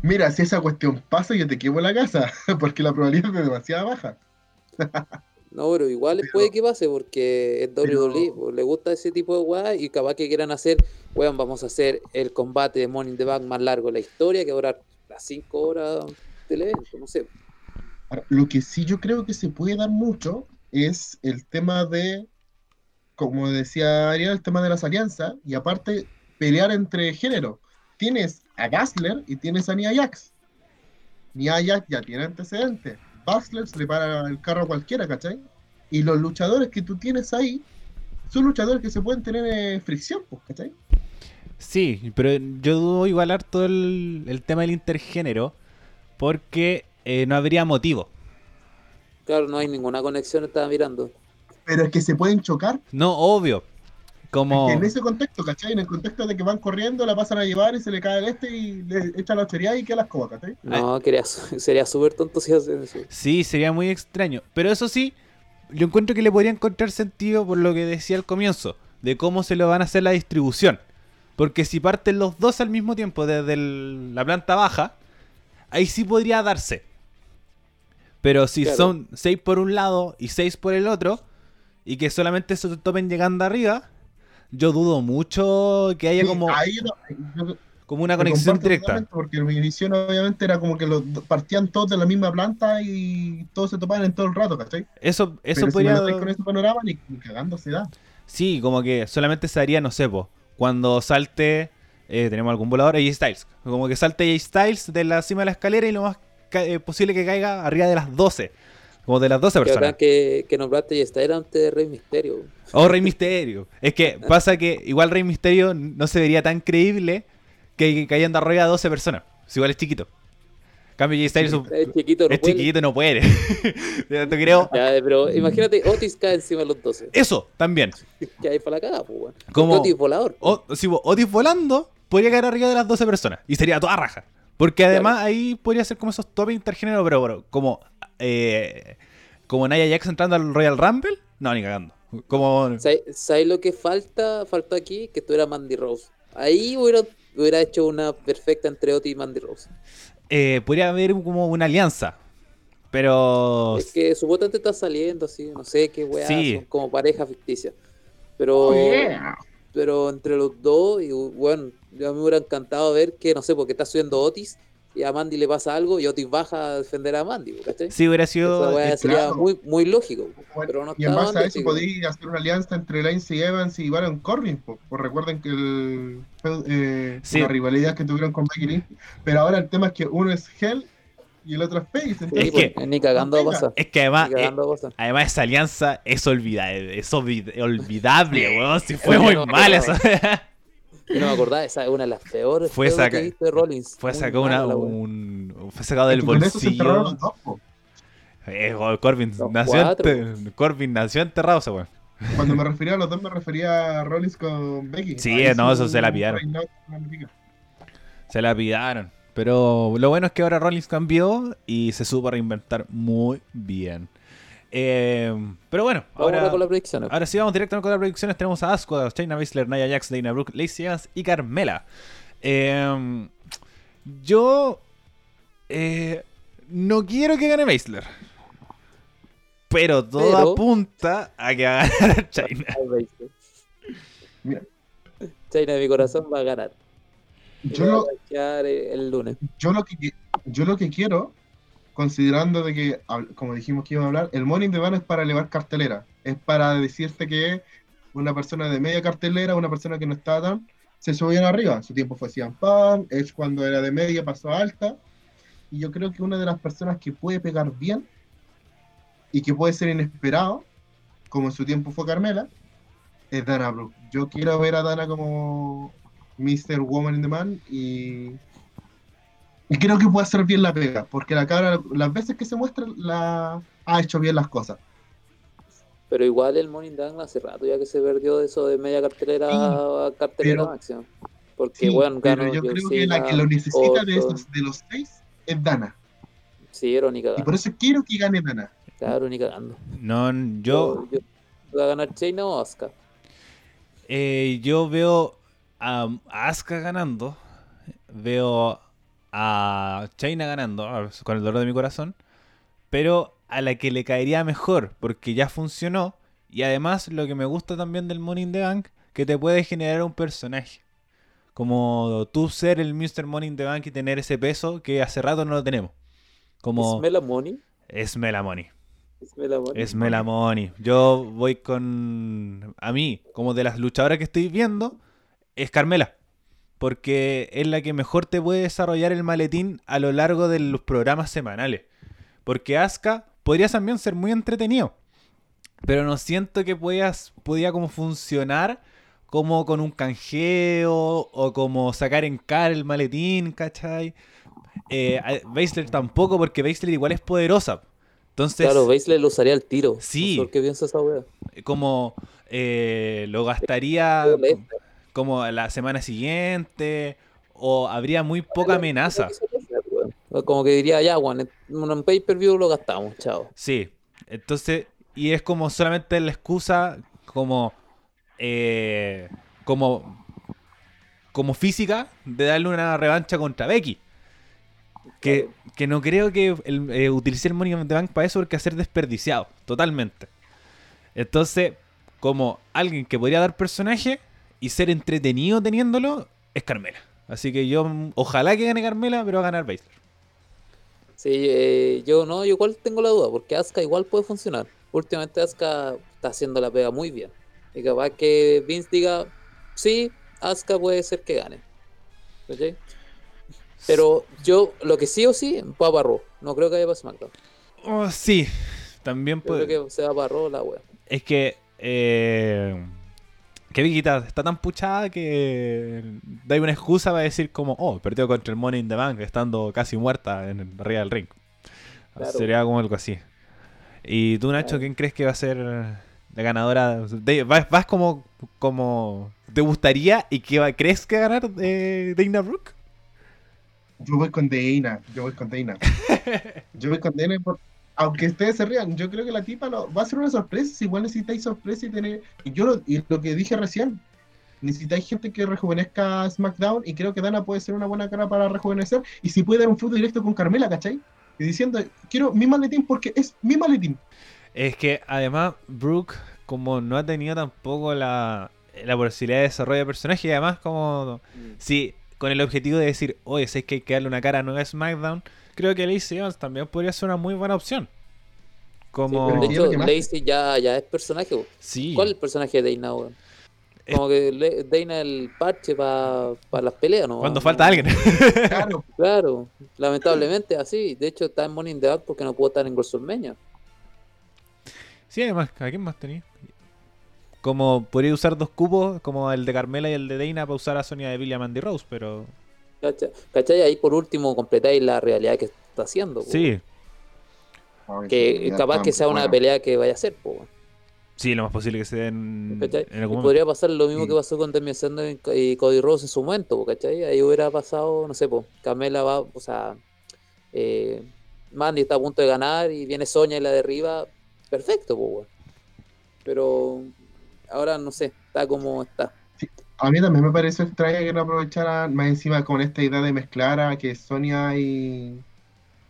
Mira, si esa cuestión pasa, yo te quemo la casa, [laughs] porque la probabilidad es demasiado baja. [laughs] No, pero igual Pero- puede que pase porque es WWE, le gusta ese tipo de weá y capaz que quieran hacer, weón, vamos a hacer el combate de Money in the Bank más largo de la historia que va a durar las 5 horas del evento, no sé. Ahora, lo que sí yo creo que se puede dar mucho es el tema de, como decía Ariel, el tema de las alianzas y aparte pelear entre géneros. Tienes a Basler y tienes a Nia Jax. Nia Jax ya tiene antecedentes. Basler se le para el carro a cualquiera, ¿cachai? Y los luchadores que tú tienes ahí son luchadores que se pueden tener eh, fricción, pues, ¿cachai? Sí, pero yo dudo igual harto el, el tema del intergénero porque eh, no habría motivo. Claro, no hay ninguna conexión, estaba mirando. Pero es que se pueden chocar No, obvio. Como... En ese contexto, ¿cachai? En el contexto de que van corriendo, la pasan a llevar y se le cae el este y le echa la ochería y queda la escoba, ¿cachai? No, quería, su- [laughs] sería súper tonto si hacen eso. Sí, sería muy extraño. Pero eso sí, yo encuentro que le podría encontrar sentido por lo que decía al comienzo, de cómo se lo van a hacer la distribución. Porque si parten los dos al mismo tiempo desde el- la planta baja, ahí sí podría darse. Pero si Claro. son seis por un lado y seis por el otro, y que solamente se topen llegando arriba, yo dudo mucho que haya Sí, como, yo- como una conexión directa. Porque mi visión obviamente era como que los partían todos de la misma planta y todos se topaban en todo el rato, ¿cachai? Eso, eso Pero si me podría... lo dais con ese panorama, ni, ni cagando se da. Sí, como que solamente se haría, no sé, po, cuando salte, eh, tenemos algún volador, AJ Styles. Como que salte AJ Styles de la cima de la escalera y lo más eh, posible que caiga arriba de las 12. Como de las 12 Que personas. que, que nombraste y está era antes de Rey Misterio. O Rey Misterio. Es que [laughs] pasa que igual Rey Misterio no se vería tan creíble que cayendo arriba de 12 personas. Si igual es chiquito. En cambio, AJ Styles [laughs] es chiquito, no es puede. chiquito no puede. [laughs] Te creo. Ya, pero imagínate, Otis cae encima de los 12. Eso, también. Que hay para la cagada, pues. Como- Otis volador. O, si Otis volando, podría caer arriba de las 12 personas. Y sería toda raja. Porque además ahí podría ser como esos top intergéneros, pero bueno, como. Eh, como Nia Jax entrando al Royal Rumble. No, ni cagando. Como. ¿Sabes sabes lo que falta? Falta aquí que tú eras Mandy Rose. Ahí hubiera, hubiera hecho una perfecta entre Otis y Mandy Rose. eh, podría haber como una alianza. Pero. Es que supuestamente está saliendo así, no sé qué weá, Sí. son como pareja ficticia. Pero, Oh, yeah. pero entre los dos, y bueno, yo me hubiera encantado ver que, no sé, porque está subiendo Otis y a Mandy le pasa algo y Otis baja a defender a Mandy, ¿cachai? Sí, hubiera sido. eh, sería claro. muy, muy lógico. Bueno, Pero no y en base a eso podéis hacer una alianza entre Lance Evans y Baron Corbin. Pues, pues recuerden que el, eh, Sí. la rivalidad que tuvieron con Becky Lynch. Pero ahora el tema es que uno es Hell y el otro es Face. Entonces- Es pues, que- ni cagando a. Es que además. Eh, a además, esa alianza es olvidable. Es olvid- olvidable, weón. Si fue muy mal esa. [laughs] Yo no me acordaba, esa es una de las peores Fue saca- que he visto de Rollins. Fue sacado una, un. Fue sacado del bolsillo. los dos, po. Eh, joder, Corbin Los nació, Corbin nació enterrado, ese weón. Cuando me [laughs] refería a los dos, me refería a Rollins con Becky. Sí, Ahí no, eso se la pillaron. Se la pidaron. Pero lo bueno es que ahora Rollins cambió y se supo reinventar muy bien. Eh, pero bueno, ahora ahora, con las predicciones. ahora sí vamos directamente con las predicciones. Tenemos a Asuka, China Baszler, Nia Jax, Dana Brooke, Lacey Evans y Carmela. Eh, yo eh, no quiero que gane Baszler. Pero todo Pero- apunta a que va a ganar [laughs] de mi corazón va a ganar. Yo lo, eh, el lunes. yo, lo que, yo lo que quiero considerando de que, como dijimos que iba a hablar, el Money in the Bank es para elevar cartelera, es para decirte que una persona de media cartelera, una persona que no está tan, se subían arriba. Su tiempo fue CM Punk, es cuando era de media pasó alta, y yo creo que una de las personas que puede pegar bien y que puede ser inesperado, como en su tiempo fue Carmela, es Dana Brooke. Yo quiero ver a Dana como Mr. Woman in the Man y, y creo que puede hacer bien la pega, porque la cabra, las veces que se muestra, la ha hecho bien las cosas. Pero igual el Morning Down hace rato ya que se perdió de eso de media cartelera Sí, a cartelera pero- máxima. Porque, Sí, bueno, pero yo creo que la que lo necesita de, esos, de los seis es Dana. Sí, era Y por eso quiero que gane Dana. Claro, ni cagando. No, yo, yo ¿Va a ganar Shayna o Asuka? eh, yo veo a a Asuka ganando. Veo a China ganando, con el dolor de mi corazón. Pero a la que le caería mejor, porque ya funcionó. Y además, lo que me gusta también del Money in the Bank, que te puede generar un personaje. Como tú ser el Mr. Money in the Bank y tener ese peso que hace rato no lo tenemos. Como ¿Es Mela Money? es Mela Money. ¿Es Mela Money? Es Mela Money. Yo voy con. A mí, como de las luchadoras que estoy viendo, es Carmela. Porque es la que mejor te puede desarrollar el maletín a lo largo de los programas semanales. Porque Asuka podría también ser muy entretenido. Pero no siento que puedas, podía como funcionar como con un canjeo o como sacar en cara el maletín, ¿cachai? Eh, tampoco, porque Baszler igual es poderosa. Entonces, Claro, Baszler lo usaría al tiro. Sí. No sé ¿Por qué piensa esa wea? como eh, lo gastaría. Como la semana siguiente o habría muy poca amenaza. Como que diría, ya, Juan, en un pay-per-view lo gastamos, chao. Sí, entonces, y es como solamente la excusa como, eh, como, como física de darle una revancha contra Becky. Que, que no creo que el, eh, utilicé el Money in the Bank para eso porque hacer desperdiciado, totalmente. Entonces, como alguien que podría dar personaje y ser entretenido teniéndolo, es Carmela. Así que yo, mm, ojalá que gane Carmela, pero va a ganar Baszler. Sí, eh, yo no, yo igual tengo la duda, porque Asuka igual puede funcionar. Últimamente Asuka está haciendo la pega muy bien. Y capaz que Vince diga, sí, Asuka puede ser que gane. Pero yo, lo que sí o sí, va para Raw. No creo que vaya para SmackDown. Oh, sí, también Yo puede. creo que se va para Raw la wea. Es que. Eh, que Viquita está tan puchada que. Da una excusa para decir, como, oh, perdió contra el Money in the Bank estando casi muerta en arriba del ring. Claro. Sería como algo así. ¿Y tú, Nacho, Claro. quién crees que va a ser la ganadora? De- ¿Vas, vas como, como. ¿Te gustaría y que va- crees que va a ganar eh, Dana Brooke? Yo voy con Dana, yo voy con Dana. [laughs] Yo voy con Dana, por- aunque ustedes se rían, yo creo que la tipa lo- va a ser una sorpresa. Si igual necesitáis sorpresa y tener. Y yo lo, y lo que dije recién, necesitáis gente que rejuvenezca SmackDown y creo que Dana puede ser una buena cara para rejuvenecer. Y si puede dar un feudo directo con Carmela, ¿cachai? Y diciendo, quiero mi maletín porque es mi maletín. Es que además Brooke, como no ha tenido tampoco la, la posibilidad de desarrollo de personaje, y además como si con el objetivo de decir, oye, si es que hay que darle una cara nueva a SmackDown, creo que Lacey Evans también podría ser una muy buena opción. Como... pero de hecho, Lacey ya, ya es personaje. bo. Sí. ¿Cuál es el personaje de Dana? Como que Dana el parche para las peleas, ¿no? Cuando falta alguien. [laughs] Claro, Claro, lamentablemente así. De hecho, está en Money in the Bank porque no pudo estar en WrestleMania. sí, además, ¿a quién más tenía? Como podría usar dos cupos, como el de Carmela y el de Dana, para usar a Sonia Deville y a Mandy Rose, pero ¿Cachai? Ahí por último completáis la realidad que está haciendo. po. sí, Que capaz que sea una bueno. pelea que vaya a ser. po, sí, lo más posible que se den Y algún podría pasar lo mismo Sí. que pasó con Demi Sandow y Cody Rose en su momento, po, ¿cachai? Ahí hubiera pasado, no sé, po, Camela va, o sea, eh, Mandy está a punto de ganar y viene Sonia y la derriba. Perfecto, po. Pero ahora no sé, está como está. A mí también me parece extraño que no aprovecharan más encima con esta idea de mezclar a que Sonia y,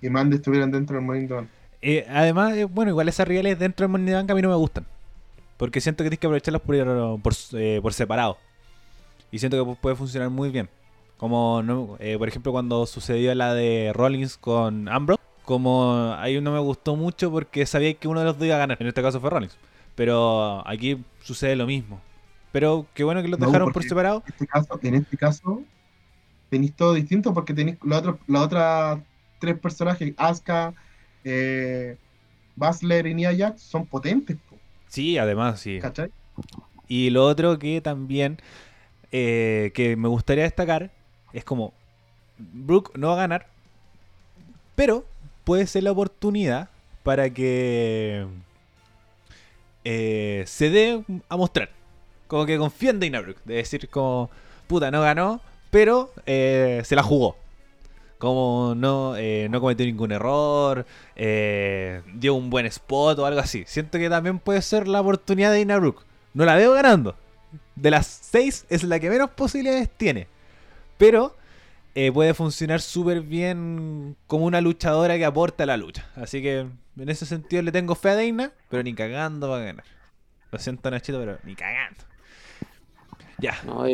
y Mandy estuvieran dentro del the Bank. Eh, además, eh, bueno, igual esas rivales dentro del the Bank a mí no me gustan. Porque siento que tienes que aprovecharlas por, por, eh, separado. Y siento que pu- puede funcionar muy bien. Como, no, eh, por ejemplo, cuando sucedió la de Rollins con Ambrose. como ahí no me gustó mucho porque sabía que uno de los dos iba a ganar. En este caso fue Rollins. Pero aquí sucede lo mismo. Pero qué bueno que los No, dejaron por separado. En este caso, en este caso tenéis todo distinto porque tenéis las otras tres personajes, Asuka, eh, Basler y Nia Jax, son potentes, po, Sí, además, sí. ¿cachai? Y lo otro que también eh, que me gustaría destacar es como Brooke no va a ganar, pero puede ser la oportunidad para que eh, se dé a mostrar. Como que confía en Dana Brooke. De decir como, puta, no ganó, pero eh, se la jugó. Como no, eh, no cometió ningún error, eh, dio un buen spot o algo así. Siento que también puede ser la oportunidad de Dana Brooke. No la veo ganando. De las seis es la que menos posibilidades tiene. Pero puede funcionar súper bien como una luchadora que aporta a la lucha. Así que en ese sentido le tengo fe a Dana, pero ni cagando va a ganar. Lo siento Nachito, pero ni cagando. Ya. No,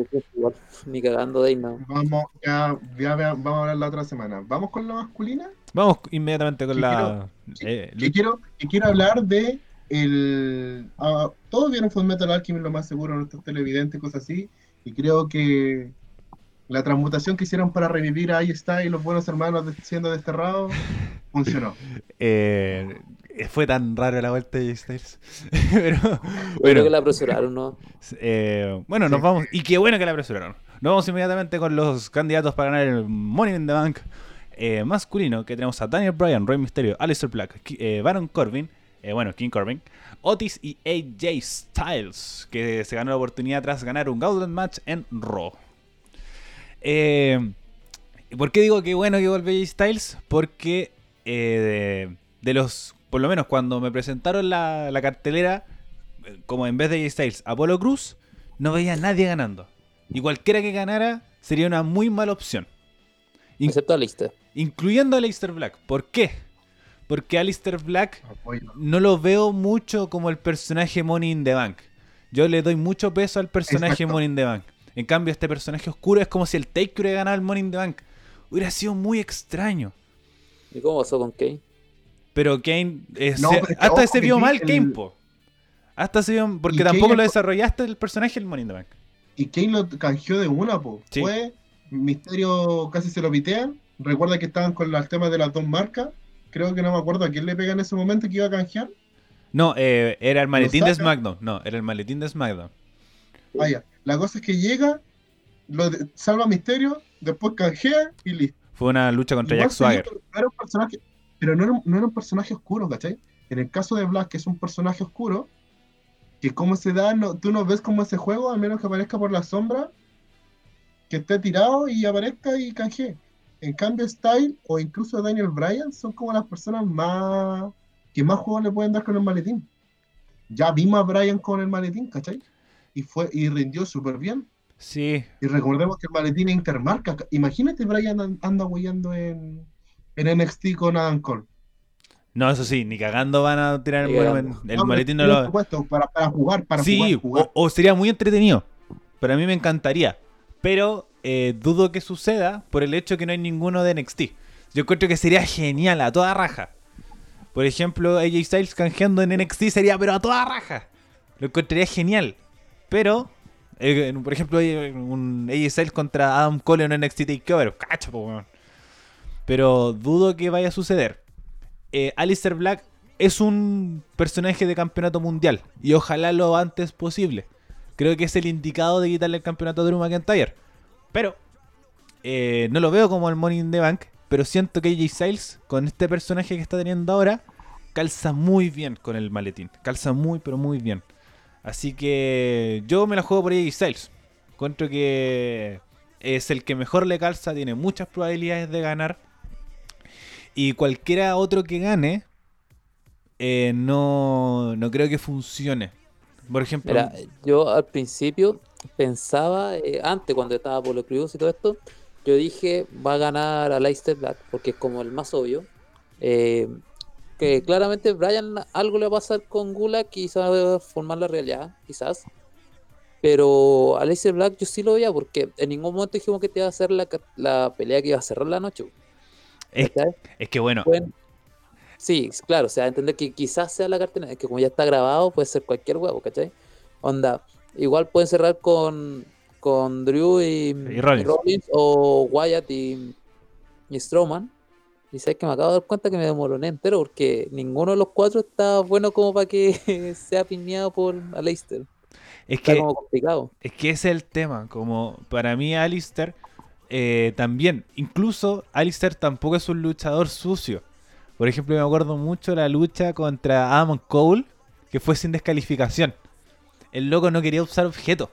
ni cagando de ahí, no. Vamos, ya, ya vamos a hablar la otra semana. ¿Vamos con la masculina? Vamos inmediatamente con la... sí, eh, Que quiero, que quiero hablar de el... ah, todos vieron Full Metal Alchemist, lo más seguro, nuestros televidentes, cosas así. Y creo que la transmutación que hicieron para revivir a Ahí está y los buenos hermanos de- siendo desterrados [laughs] funcionó. eh, fue tan raro la vuelta de Jay Styles. [laughs] pero, bueno, que la apresuraron, ¿no? [laughs] eh, bueno, nos vamos. Y qué bueno que la apresuraron. Nos vamos inmediatamente con los candidatos para ganar el Money in the Bank eh, masculino. Que tenemos a Daniel Bryan, Rey Mysterio, Alistair Black, eh, Baron Corbin, eh, bueno, King Corbin, Otis y AJ Styles. Que se ganó la oportunidad tras ganar un Gauntlet match en Raw. Eh, ¿Por qué digo que bueno que vuelve AJ Styles? Porque eh, de, de los, por lo menos cuando me presentaron la, la cartelera, eh, como en vez de AJ Styles, Apolo Cruz, no veía a nadie ganando. Y cualquiera que ganara sería una muy mala opción. In- Excepto a Lister. incluyendo a Aleister Black. ¿Por qué? Porque Aleister Black no lo veo mucho como el personaje Money in the Bank. Yo le doy mucho peso al personaje Exacto. Money in the Bank. En cambio, este personaje oscuro es como si el Taker hubiera ganado el Money in the Bank. Hubiera sido muy extraño. ¿Y cómo pasó con Kane? Pero Kane. No, se- pero es hasta ojo se vio mal el- Kane, po. Hasta se vio. Porque tampoco Kane lo es- desarrollaste el personaje del Money in the Bank. Y Kane lo canjeó de una, po. Sí. Fue Misterio casi se lo pitean. Recuerda que estaban con el tema de las dos marcas. Creo que no me acuerdo a quién le pega en ese momento que iba a canjear. No, eh, era el maletín de. SmackDown. No, era el maletín de SmackDown. Ah, ya. La cosa es que llega, lo de- salva a Misterio, después canjea y listo. Fue una lucha contra Igual Jack Swagger. era un personaje, pero no era, un- no era un personaje oscuro, ¿cachai? En el caso de Black, que es un personaje oscuro, que cómo se da, no, tú no ves cómo ese juego, a menos que aparezca por la sombra, que esté tirado y aparezca y canjee. En cambio, Style o incluso Daniel Bryan son como las personas más que más juegos le pueden dar con el maletín. Ya vimos a Bryan con el maletín, ¿cachai? Y fue y rindió súper bien. Sí, Y recordemos que el maletín es intermarca. Imagínate Brian an- anda huellando en, en NXT con Adam Cole. No, eso sí, ni cagando van a tirar el, cagando. monumen- el No, maletín. No pero lo... por supuesto, para, para jugar, para sí, jugar, jugar. O, o sería muy entretenido. Pero a mí me encantaría. Pero eh, dudo que suceda por el hecho que no hay ninguno de NXT. Yo creo que sería genial, a toda raja. Por ejemplo, AJ Styles canjeando en NXT sería, pero a toda raja. Lo encontraría genial. Pero, eh, por ejemplo, hay un AJ Styles contra Adam Cole en NXT Takeover. Cacho, po, weón. Pero dudo que vaya a suceder. Eh, Alistair Black es un personaje de campeonato mundial. Y ojalá lo antes posible. Creo que es el indicado de quitarle el campeonato a Drew McIntyre. Pero eh, no lo veo como el Money in the Bank. Pero siento que AJ Styles, con este personaje que está teniendo ahora, calza muy bien con el maletín. Calza muy, pero muy bien. Así que yo me la juego por AJ Styles. Encuentro que es el que mejor le calza, tiene muchas probabilidades de ganar. Y cualquiera otro que gane, eh, no, no creo que funcione. Por ejemplo, yo al principio pensaba, eh, antes cuando estaba Polo Cruz y todo esto, yo dije va a ganar a Leicester Black porque es como el más obvio. Eh, que claramente Brian algo le va a pasar con Gula, quizás va a formar la realidad, quizás. Pero a Leicester Black yo sí lo veía porque en ningún momento dijimos que te iba a hacer la, la pelea que iba a cerrar la noche. Es, es que bueno, Pueden- Sí, claro, o sea, entender que quizás sea la carta negra, que como ya está grabado, puede ser cualquier huevo, ¿cachai? Onda, igual pueden cerrar con, con Drew y, Y Rollins. o Wyatt y, y Strowman. Y sabes que me acabo de dar cuenta que me demoroné entero porque ninguno de los cuatro está bueno como para que [laughs] sea piñado por Aleister. Es Está que, como complicado. es que ese es el tema. Como para mí, Alistair eh, también. Incluso Alistair tampoco es un luchador sucio. Por ejemplo, me acuerdo mucho la lucha contra Adam Cole, que fue sin descalificación. El loco no quería usar objetos.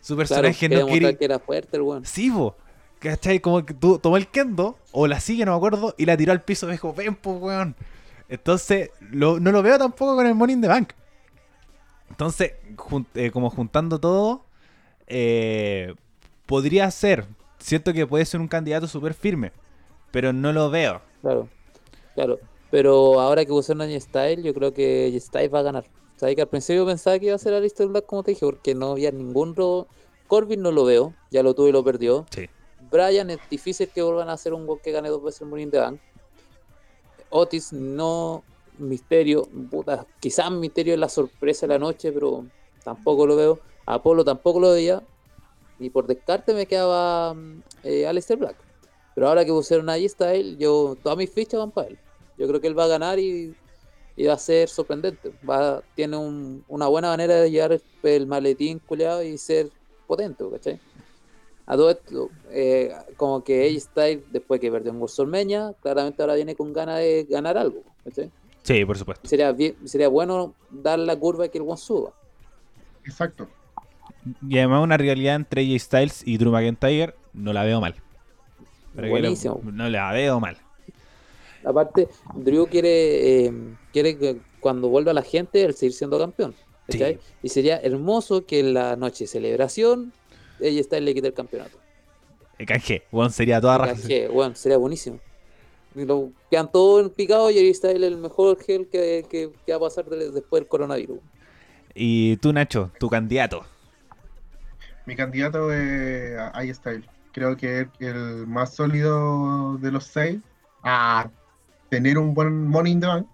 Su Claro, personaje quería no quería. que era fuerte el weón. Sí, po. ¿Cachai? Como que tú tomó el kendo, o la sigue, no me acuerdo, y la tiró al piso. Me dijo, ven, pues, weón. Entonces, lo- no lo veo tampoco con el Money in the Bank. Entonces, jun- eh, como juntando todo, eh, podría ser. Siento que puede ser un candidato súper firme, pero no lo veo. Claro, claro. Pero ahora que pusieron a Style, yo creo que Style va a ganar. Sabes que al principio pensaba que iba a ser Alistair Black, como te dije, porque no había ningún ro... Corbin no lo veo, ya lo tuve y lo perdió. Sí. Brian es difícil que vuelvan a hacer un gol que gane dos veces el Money in the Bank. Otis no, Misterio, puta, quizás Misterio es la sorpresa de la noche, pero tampoco lo veo. Apolo tampoco lo veía. Y por descarte me quedaba mm, eh, Aleister Black. Pero ahora que pusieron ahí está él, yo, todas mis fichas van para él. Yo creo que él va a ganar y, y va a ser sorprendente. Va, tiene un- una buena manera de llevar el, el maletín culeado y ser potente, ¿cachai? A todo esto, eh, como que ella está después que perdió en WrestleMania, claramente ahora viene con ganas de ganar algo, ¿cachai? Sí, por supuesto. Sería, bien- sería bueno dar la curva y que el one suba. Exacto. Y además una rivalidad entre AJ Styles y Drew McIntyre no la veo mal. Lo- Buenísimo. no la veo mal. Aparte, Drew quiere, eh, quiere que cuando vuelva la gente, él seguir siendo campeón. Sí. Y sería hermoso que en la noche de celebración, ella está le quite el campeonato. El canje, weón, sería toda raja. Bueno, sería buenísimo. Lo, quedan todos picados y ahí está él el mejor gel que, que, que va a pasar de- después del coronavirus. Y tú, Nacho, tu candidato. Mi candidato es iStyle. Creo que es el más sólido de los seis a tener un buen Money in the Bank,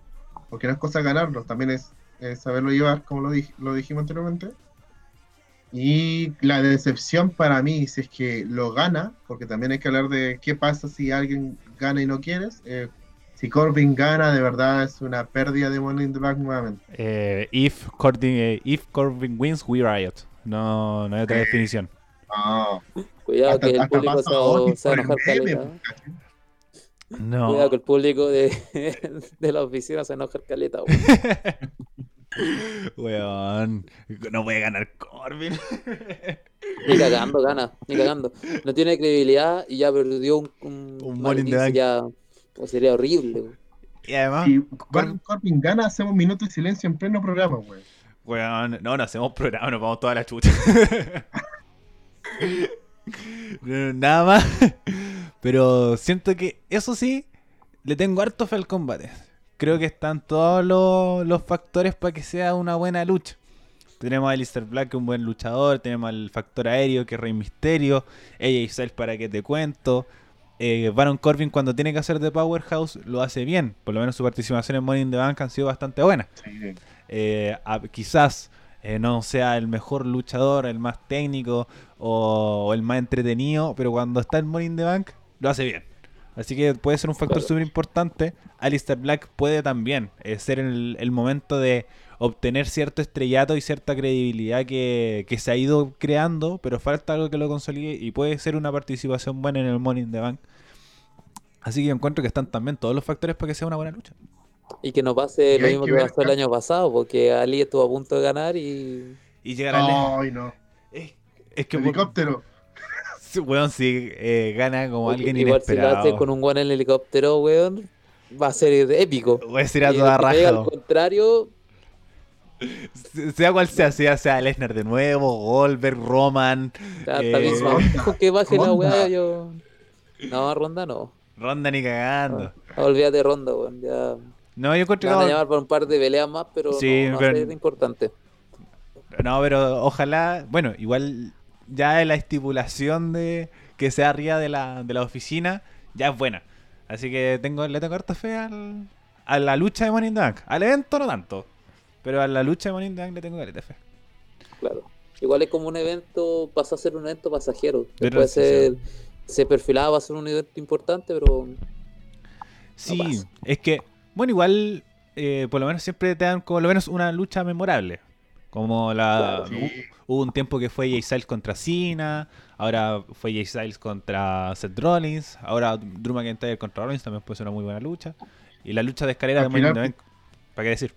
porque no es cosa ganarlo, también es, es saberlo llevar, como lo, dij- lo dijimos anteriormente. Y la decepción para mí, si es que lo gana, porque también hay que hablar de qué pasa si alguien gana y no quieres. eh, si Corbin gana, de verdad es una pérdida de Money in the Bank nuevamente. Eh, if, Corbin, eh, if Corbin wins, we riot. No, no hay otra Eh, definición. No, Cuidado hasta, que el público se, va- a enojar caleta. ¿eh? No. Cuidado que el público de, [laughs] de la oficina se va a enojar caleta. weón. [laughs] Weón, no puede ganar Corbin. [laughs] Ni cagando, gana, ni cagando. No tiene credibilidad y ya perdió un, un, Un Bank. sería, pues sería horrible. weón. y además, Si Cor- Baron Corbin gana, hacemos un minuto de silencio en pleno programa, güey. Weón, no, no hacemos programa, nos vamos toda la chucha. [laughs] Nada más. Pero siento que, eso sí, le tengo harto fe al combate. Creo que están todos los, los factores para que sea una buena lucha. Tenemos a Alistair Black, un buen luchador. Tenemos al factor aéreo, que es Rey Misterio. AJ Styles, para que te cuento. Eh, Baron Corbin, cuando tiene que hacer de Powerhouse, lo hace bien. Por lo menos su participación en Money in the Bank han sido bastante buenas. Sí. Eh, a- quizás eh, no sea el mejor luchador, el más técnico o, o el más entretenido, pero cuando está en Money in the Bank, lo hace bien. Así que puede ser un factor Claro. súper importante. Alistair Black puede también eh, ser el, el momento de obtener cierto estrellato y cierta credibilidad que, que se ha ido creando, pero falta algo que lo consolide y puede ser una participación buena en el Money in the Bank. Así que yo encuentro que están también todos los factores para que sea una buena lucha. Y que no pase lo mismo que pasó el año pasado, porque Ali estuvo a punto de ganar y Y llegar a Ay, no. Es, es que Helicóptero. [laughs] Weón, si eh, gana como alguien igual si lo hace inesperado. con un guan en el helicóptero, weón, va a ser épico. Voy a decir a Y toda raja. Al contrario, Se- [laughs] Sea cual sea, sea, sea Lesnar de nuevo, Goldberg, Roman, hasta Eh, mismo que baje la Ronda. weá, yo. No, ronda no. Ronda ni cagando. No, olvídate de ronda, weón. Ya. No, yo encuentro van a llamar para un par de peleas más, pero Sí, no, no pero- va a ser importante. No, pero ojalá. Bueno, igual ya la estipulación de que sea arriba de la, de la oficina ya es buena. Así que tengo, le tengo harta fe al, a la lucha de Money in the Bank. Al evento no tanto. Pero a la lucha de Money in the Bank le tengo de fe. Claro. Igual es como un evento, pasó a ser un evento pasajero. Después ser, se perfilaba a ser un evento importante, pero Sí, pasa. es que, bueno, igual, eh, por lo menos siempre te dan como lo menos una lucha memorable. Como la. Sí. Hubo un tiempo que fue Jay Styles contra Cena, ahora fue Jay Styles contra Seth Rollins, ahora Drew McIntyre contra Rollins también puede ser una muy buena lucha. Y la lucha de escalera Al de Money in the final- Bank, ¿para qué decir?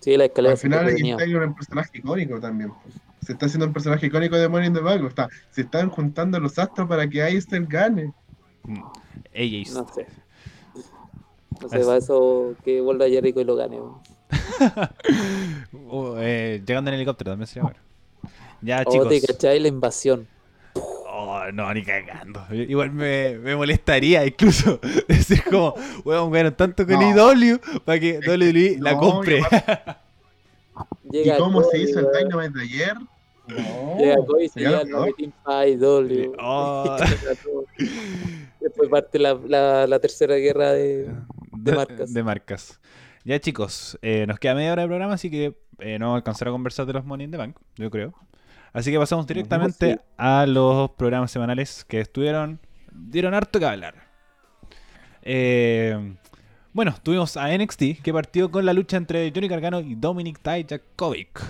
sí, la escalera Al final tenía. está un personaje icónico también. Se está haciendo un personaje icónico de Money in the Bank. Está, se están juntando los astros para que Aister gane. Mm, AJ No sé. No sé, para eso que vuelva Jericho y lo gane. Oh, [laughs] eh, llegando en helicóptero también sería bueno. Ya, O chicos. te cachai la invasión. Oh, no, ni cagando. Igual me, me molestaría incluso [laughs] decir como, weón, bueno, tanto con No. IW para que WWE la No, compre. [laughs] ¿Y cómo se hizo el. Dynamite de ayer? No, Llega Cody y se para IW. Oh. Después parte la, la, la tercera guerra de, de [laughs] marcas. de marcas. Ya chicos, eh, nos queda media hora de programa, así que eh, no vamos a alcanzar a conversar de los Money in the Bank, yo creo. Así que pasamos directamente a los programas semanales que estuvieron, dieron harto que hablar. Eh, bueno, tuvimos a NXT, que partió con la lucha entre Johnny Gargano y Dominic Dijakovic.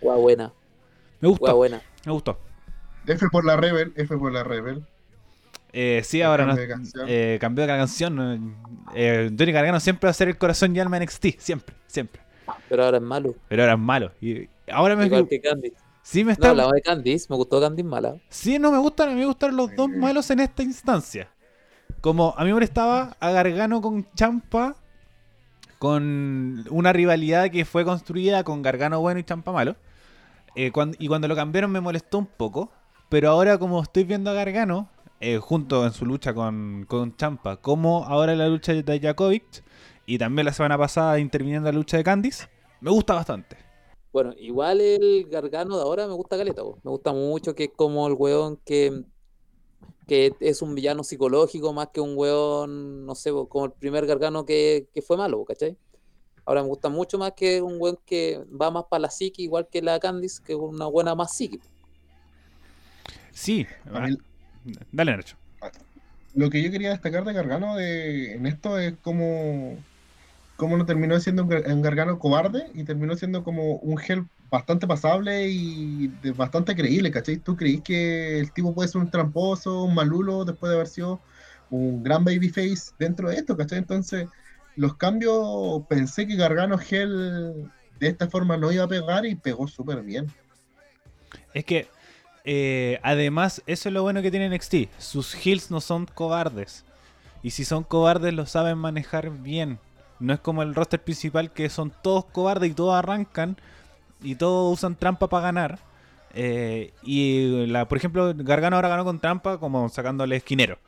Guau, buena. Me gustó, Guau, buena. me gustó. F por la Rebel, F por la Rebel. Eh, sí, El ahora cambio no, eh, cambió de canción. Eh, Johnny Gargano siempre va a ser el corazón y alma de NXT, siempre, siempre. Pero ahora es malo. Pero ahora es malo. Y ahora me, Igual que Candice. sí me No, está. hablamos de Candice. Me gustó Candice mala. Sí, no me gustan, a mí me gustan los dos Sí. malos en esta instancia. Como a mí me molestaba a Gargano con Champa, con una rivalidad que fue construida con Gargano bueno y Champa malo. Eh, y cuando lo cambiaron me molestó un poco. Pero ahora como estoy viendo a Gargano, eh, junto en su lucha con, con Champa, como ahora en la lucha de Dijakovic, y también la semana pasada interviniendo en la lucha de Candice, me gusta bastante. Bueno, igual el Gargano de ahora me gusta caleta, po. me gusta mucho que es como el weón que, que es un villano psicológico más que un weón, no sé, po, como el primer Gargano que, que fue malo, po, ¿cachai? Ahora me gusta mucho más que un weón que va más para la psique, igual que la Candice, que es una buena más psique. Sí, A mí, dale Nacho. lo que yo quería destacar de Gargano de, en esto es como, como no terminó siendo un, Gar- un Gargano cobarde y terminó siendo como un gel bastante pasable y de- bastante creíble, ¿cachai? ¿Tú creís que el tipo puede ser un tramposo, un malulo después de haber sido un gran babyface dentro de esto, ¿cachai? Entonces, los cambios, pensé que Gargano gel de esta forma no iba a pegar y pegó súper bien. Es que, eh, además, eso es lo bueno que tiene NXT. Sus heels no son cobardes. Y si son cobardes, lo saben manejar bien. No es como el roster principal que son todos cobardes y todos arrancan y todos usan trampa para ganar. Eh, y, la, por ejemplo, Gargano ahora ganó con trampa como sacándole esquinero.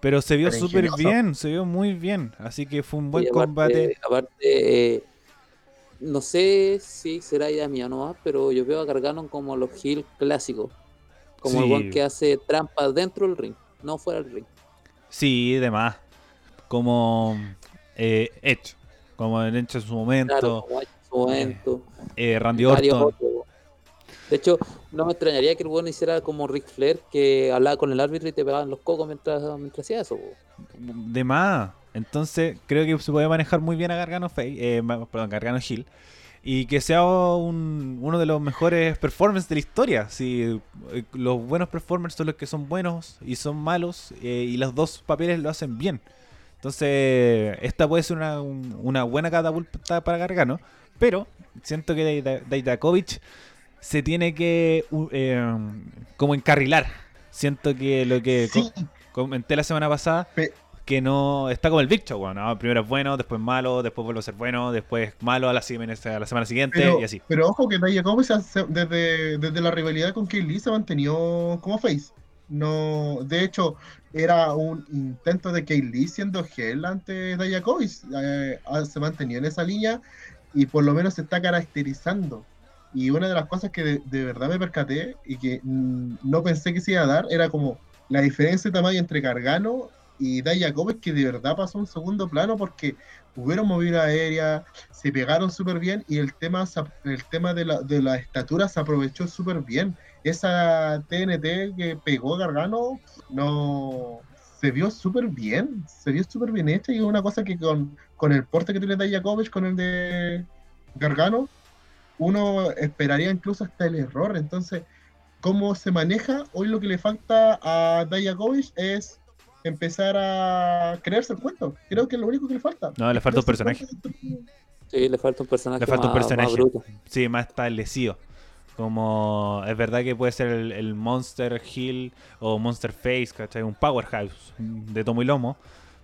Pero se vio súper bien, se vio muy bien. Así que fue un buen aparte- combate. Aparte, eh, no sé si será idea mía nomás, pero yo veo a Gargano como los heel clásicos. Como Sí. el weón que hace trampas dentro del ring, no fuera del ring. Sí, demás. Como eh, Edge. Como el Edge en su momento. Claro, en su momento. eh, Randy varios Orton. otros. De hecho, no me extrañaría que el weón hiciera como Ric Flair, que hablaba con el árbitro y te pegaban los cocos mientras, mientras hacía eso. De más. Entonces, creo que se puede manejar muy bien a Gargano Face, eh, perdón, Gargano Hill. Y que sea un- uno de los mejores performers de la historia. Si eh, los buenos performers son los que son buenos y son malos, eh, y los dos papeles lo hacen bien. Entonces, esta puede ser una, un- una buena catapulta para Gargano. Pero siento que Daj- Dijakovic se tiene que eh, como encarrilar. Siento que lo que Sí, comenté la semana pasada Pe- que no está como el Big Show, bueno, ¿no? primero es bueno, después malo, después vuelve a ser bueno, después malo a la, siguiente- a la semana siguiente Pero, y así. pero ojo que hace- desde, desde la rivalidad con Kay Lee se mantenió como face. No, de hecho, era un intento de Kay Lee siendo heel ante Dijakovic. Eh, ah, se mantenía en esa línea y por lo menos se está caracterizando. Y una de las cosas que de, de verdad me percaté y que mm, no pensé que se iba a dar era como la diferencia de tamaño entre Gargano y Dayakovic que de verdad pasó a un segundo plano porque hubieron movido aérea, se pegaron súper bien y el tema, el tema de, la, de la estatura se aprovechó súper bien. Esa TNT que pegó Gargano no se vio súper bien, se vio súper bien hecha y es una cosa que con, con el porte que tiene Dayakovic con el de Gargano, uno esperaría incluso hasta el error. Entonces, cómo se maneja, hoy lo que le falta a Dayakovic es empezar a creerse el cuento. Creo que es lo único que le falta. No, le falta un personaje. Sí, le falta un personaje. Le falta más, un personaje. más bruto. Sí, más establecido. Como es verdad que puede ser el, el Monster Hill o Monster Face, ¿cachai? Un powerhouse de tomo y lomo.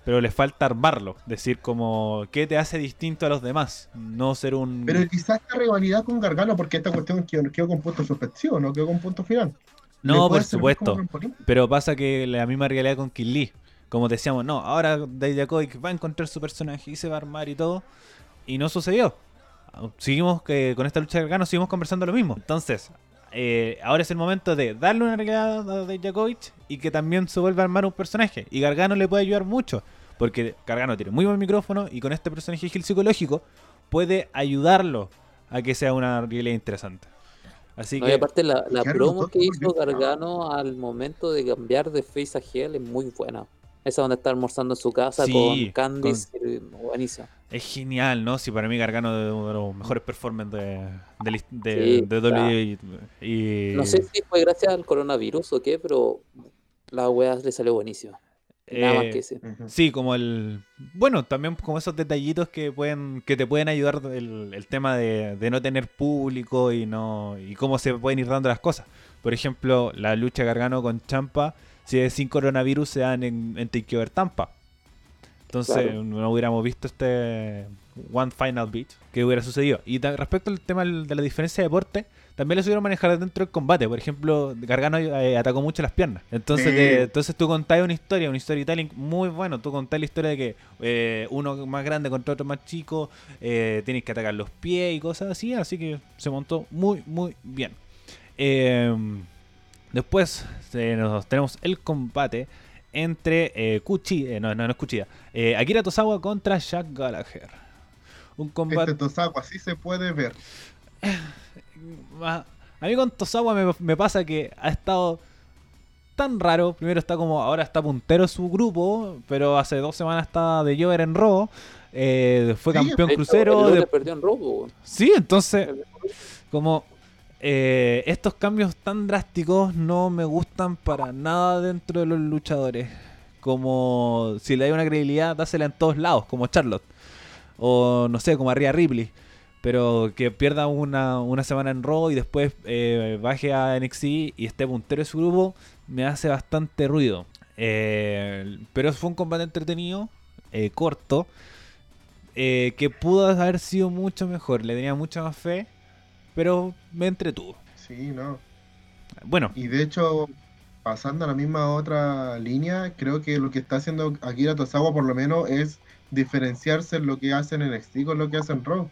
Pero le falta armarlo. Decir como, ¿qué te hace distinto a los demás? No ser un... Pero quizás esta rivalidad con Gargano, porque esta cuestión quedó, quedó con punto suspensivo, no quedó con punto final. No, por supuesto. Pero pasa que la misma realidad con Kill Lee. Como decíamos, no, ahora Dayakovic va a encontrar su personaje y se va a armar y todo. Y no sucedió. Seguimos que con esta lucha de Gargano seguimos conversando lo mismo. Entonces, eh, ahora es el momento de darle una realidad a Dayakovic y que también se vuelva a armar un personaje. Y Gargano le puede ayudar mucho. Porque Gargano tiene muy buen micrófono y con este personaje Gil psicológico puede ayudarlo a que sea una realidad interesante. Así No, y que aparte la, la promo que hizo. Gargano al momento de cambiar de face a heel es muy buena. Esa donde está almorzando en su casa Sí, con Candice, buenísima. es genial, ¿no? Si para mí Gargano es uno de los mejores performers de, de, de, Sí, de WWE y, y- No sé si fue gracias al coronavirus o qué, pero la weá le salió buenísima. Nada más eh, que ese. Ujú. Sí, como el. Bueno, también como esos detallitos que pueden que te pueden ayudar el, el tema de, de no tener público y no y cómo se pueden ir dando las cosas. Por ejemplo, la lucha Gargano con Champa, si es sin coronavirus, se dan en, en Takeover Tampa. Entonces, Claro. no hubiéramos visto este One Final Beat que hubiera sucedido. Y respecto al tema de la diferencia de deporte, también lo supieron manejar dentro del combate. Por ejemplo, Gargano eh, atacó mucho las piernas. Entonces, Sí. entonces tú contás una historia, un storytelling muy bueno. Tú contás la historia de que eh, uno más grande contra otro más chico, eh, tienes que atacar los pies y cosas así. Así que se montó muy, muy bien. Eh, después nos- tenemos el combate entre Kuchi, eh, no, no, no es Kuchida, Akira Tozawa contra Jack Gallagher. Un combate. Este Tosaco así se puede ver. [laughs] a mí con Tosawa me, me pasa que ha estado tan raro. Primero está como, ahora está puntero su grupo, pero hace dos semanas estaba de Jover en Raw. eh, fue Sí, campeón crucero. el de- perdió en robo. Sí, entonces, como eh, estos cambios tan drásticos no me gustan para nada dentro de los luchadores. Como si le hay una credibilidad, dásela en todos lados, como Charlotte. O no sé, como a Rhea Ripley. Pero que pierda una, una semana en Raw y después eh, baje a NXT y esté puntero de su grupo, me hace bastante ruido. Eh, pero fue un combate entretenido, eh, corto, que pudo haber sido mucho mejor. Le tenía mucha más fe, pero me entretuvo. Sí, no. Bueno, Y de hecho, pasando a la misma otra línea, creo que lo que está haciendo Akira Tozawa por lo menos es diferenciarse en lo que hacen en NXT con lo que hacen en Raw.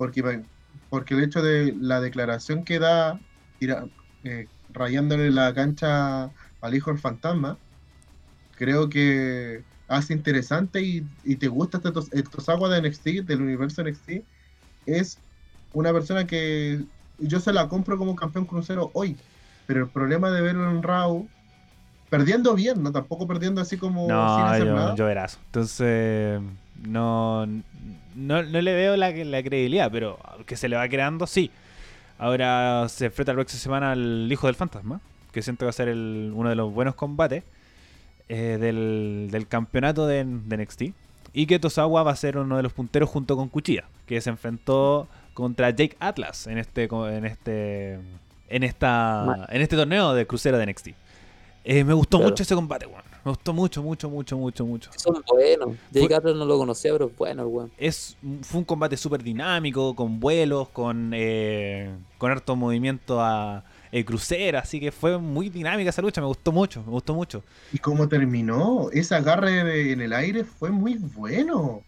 Porque, porque el hecho de la declaración que da, tira- eh, rayándole la cancha al hijo del fantasma, creo que hace interesante y, y te gusta este Tos- el Tozawa de NXT, del universo NXT, es una persona que yo se la compro como campeón crucero hoy. Pero el problema de verlo en Raw, perdiendo bien, no tampoco perdiendo así como sin no, hacer yo, nada. yo. Entonces, no, no, no le veo la, la credibilidad, pero que se le va creando, sí. Ahora se enfrenta la próxima semana al hijo del fantasma, que siento que va a ser el- uno de los buenos combates eh, del, del campeonato de, de NXT. Y que Tosawa va a ser uno de los punteros junto con Cuchilla, que se enfrentó contra Jake Atlas en este en este en esta en este torneo de crucero de NXT. Eh, me gustó Claro. mucho ese combate, weón. Me gustó mucho, mucho, mucho, mucho, mucho. Son buenos. Atlas no lo conocía, pero es bueno el weón. Es, fue un combate súper dinámico, con vuelos, con, eh, con harto movimiento a eh, crucera, así que fue muy dinámica esa lucha, me gustó mucho, me gustó mucho. Y cómo terminó, ese agarre de- en el aire fue muy bueno.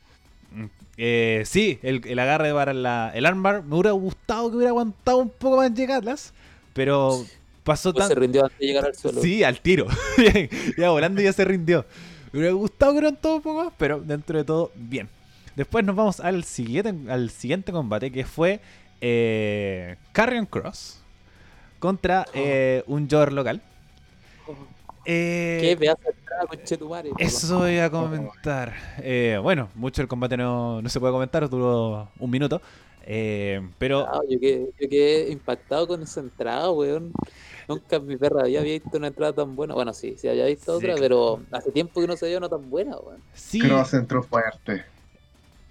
Mm, eh, sí, el, el agarre para la, el armbar, me hubiera gustado que hubiera aguantado un poco más llegarlas, pero pasó Pues tan... se rindió antes de llegar al suelo. Sí, al tiro. [laughs] ya volando ya se rindió. Me hubiera gustado que eran todos un poco más, pero dentro de todo, bien. Después nos vamos al siguiente, al siguiente combate que fue eh, Carrion Cross contra eh, un Jover local. Eh, ¿Qué pedazo de eso iba a comentar. Eh, bueno, mucho el combate no, no se puede comentar, duró un minuto. Eh, pero Ah, yo, quedé, yo quedé impactado con esa entrada, weón. Nunca en mi perra había visto una entrada tan buena. Bueno, sí, sí había visto Sí. otra, pero hace tiempo que no se veía una tan buena, weón. sí, Cross entró fuerte.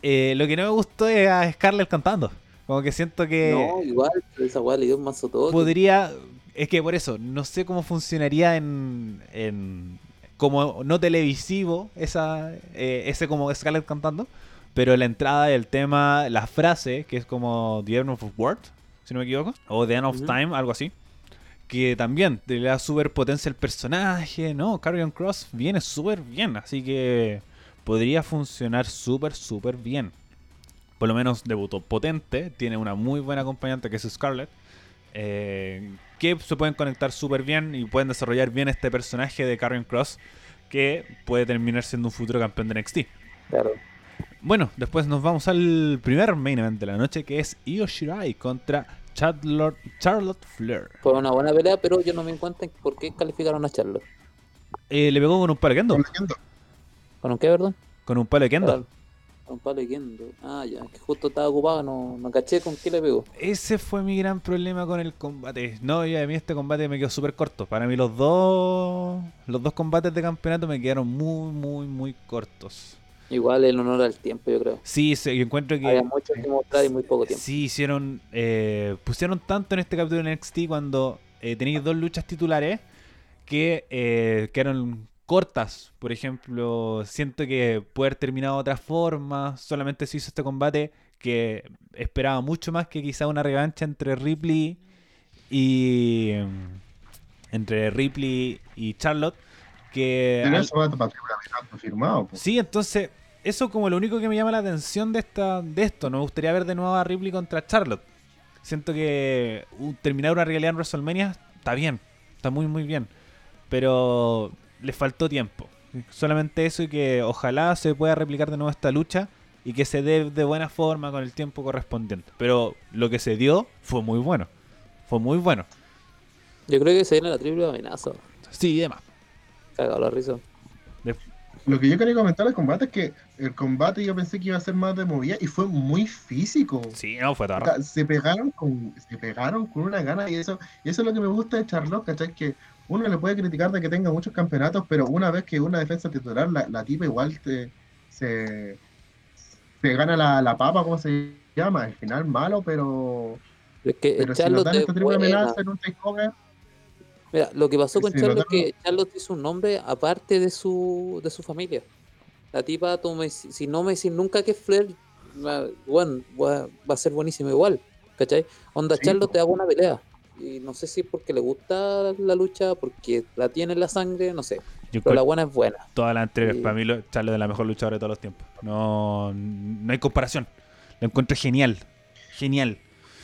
eh, lo que no me gustó es a Scarlett cantando. Como que siento que No, igual, pero esa weá le dio un mazo todo. podría. Es que por eso, no sé cómo funcionaría en. en como no televisivo, esa eh, ese como Scarlett cantando. Pero la entrada del tema, la frase, que es como The End of Word, si no me equivoco, o The End of. Time, algo así. Que también le da súper potencia al personaje, ¿no? Carrion Cross viene súper bien, así que podría funcionar súper, súper bien. Por lo menos debutó potente, tiene una muy buena acompañante que es Scarlett. eh, que se pueden conectar súper bien y pueden desarrollar bien este personaje de Carrion Cross que puede terminar siendo un futuro campeón de NXT. Claro. Bueno, después nos vamos al primer main event de la noche que es Io Shirai contra Charlotte, Charlotte Flair. Fue una buena pelea, pero yo no me encuentro en por qué calificaron a Charlotte. Eh, le pegó con un palo de kendo. Con leyendo. ¿Con un qué, perdón? Con un palo de kendo. Claro. Con un palo de kendo. Ah, ya, que justo estaba ocupado, no, no caché con qué le pegó. Ese fue mi gran problema con el combate. No, y a mí este combate me quedó súper corto. Para mí los dos los dos combates de campeonato me quedaron muy, muy, muy cortos. Igual el honor al tiempo, yo creo. Sí, se- yo encuentro que... Había mucho que mostrar y muy poco tiempo. Sí, hicieron. eh, pusieron tanto en este capítulo de NXT cuando eh, tenéis dos luchas titulares que eh, quedaron cortas. Por ejemplo, siento que puede haber terminado de otra forma. Solamente se hizo este combate que esperaba mucho más que quizá una revancha entre Ripley y. Entre Ripley y Charlotte. Que Pero al- eso va para campeonato firmado. po. Sí, entonces, eso como lo único que me llama la atención de esta de esto. Me gustaría ver de nuevo a Ripley contra Charlotte. Siento que uh, terminar una realidad en WrestleMania está bien, está muy muy bien. Pero le faltó tiempo. Solamente eso y que ojalá se pueda replicar de nuevo esta lucha y que se dé de buena forma con el tiempo correspondiente. Pero lo que se dio fue muy bueno. Fue muy bueno. Yo creo que se viene la triple amenaza. Sí, y demás. Cagado la risa. Lo que yo quería comentar del combate es que el combate yo pensé que iba a ser más de movida y fue muy físico. Sí, no, fue todo O sea, se pegaron con se pegaron con una gana y eso y eso es lo que me gusta de Charlotte, ¿cachai? Que uno le puede criticar de que tenga muchos campeonatos, pero una vez que una defensa titular, la, la tipa igual te, se, se gana la, la papa, ¿cómo se llama? El final malo, pero, Pero es que pero si nos Charlotte dan es esta triple amenaza en un takeover, Mira, lo que pasó con Sí, Charlotte es que Charlotte hizo un nombre aparte de su, de su familia. La tipa, tú me- si no me decís nunca que es Flair, va, bueno, va, va a ser buenísimo igual. ¿Cachai? Onda, Sí, Charlotte po. te hago una pelea. Y no sé si es porque le gusta la lucha, porque la tiene en la sangre, no sé. Yo Pero la buena es buena. todas las anteriores. Sí. Para mí, lo- Charlotte es la mejor luchadora de todos los tiempos. No, no hay comparación. Lo encuentro genial. Genial.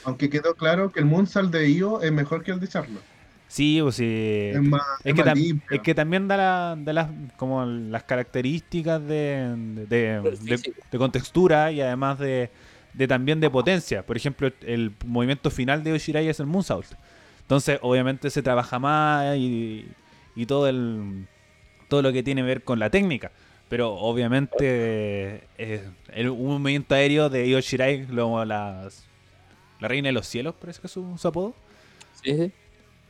aunque quedó claro que el Moonsault de Io es mejor que el de Charlotte. Sí, pues sí. es más, Es es que, más tam- limpio. es que también da, la- da las, como las características de, de, contextura y además de, de también de potencia. Por ejemplo, el movimiento final de Yoshirai es el Moonsault. Entonces, obviamente se trabaja más y, y todo el todo lo que tiene que ver con la técnica. Pero obviamente eh, el, un movimiento aéreo de Io Shirai, como las, la reina de los cielos, parece que es su, su apodo. Sí, sí.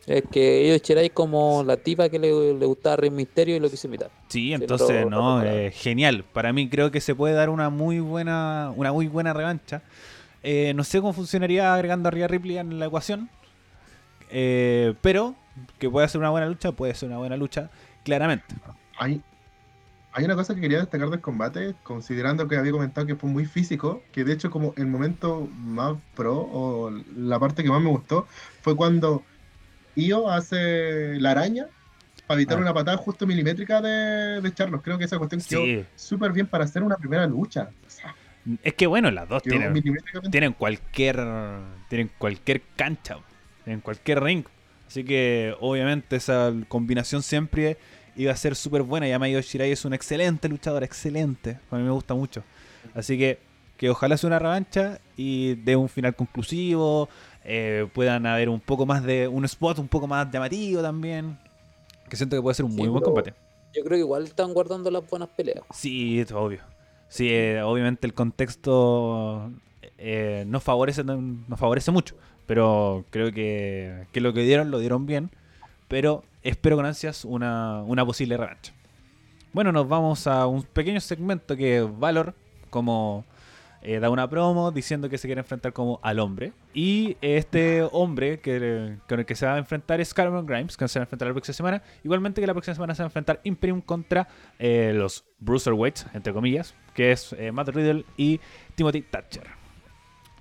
Es que ellos Chirai como la tipa que le, le gustaba Rey Misterio y lo quise imitar. Sí, entonces, no, no, no, no. eh, genial. Para mí creo que se puede dar una muy buena, una muy buena revancha. Eh, no sé cómo funcionaría agregando a Rhea Ripley en la ecuación, eh, pero que puede ser una buena lucha, puede ser una buena lucha, claramente. Hay, hay una cosa que quería destacar del combate, considerando que había comentado que fue muy físico, que de hecho como el momento más pro o la parte que más me gustó fue cuando Io hace la araña para evitar Ah. una patada justo milimétrica de, de Charlos. Creo que esa cuestión quedó Sí, súper bien para hacer una primera lucha. O sea, es que bueno, las dos quedó tienen, tienen cualquier tienen cualquier cancha, tienen cualquier ring. Así que obviamente esa combinación siempre iba a ser súper buena. Y Io Shirai es un excelente luchador, excelente. A mí me gusta mucho. Así que que ojalá sea una revancha y de un final conclusivo. Eh, puedan haber un poco más de un spot un poco más llamativo también. Que siento que puede ser un Sí, muy buen combate. Yo creo que igual están guardando las buenas peleas. Sí, es obvio. Sí, eh, obviamente el contexto eh, nos, favorece, nos favorece mucho. Pero creo que, que lo que dieron lo dieron bien. Pero espero con ansias una, una posible revancha. Bueno, nos vamos a un pequeño segmento que Valor, como eh, da una promo diciendo que se quiere enfrentar como al hombre. Y este hombre que, con el que se va a enfrentar es Cameron Grimes, que se va a enfrentar la próxima semana. Igualmente que la próxima semana se va a enfrentar Imperium contra eh, los Bruiserweights, entre comillas, que es eh, Matt Riddle y Timothy Thatcher.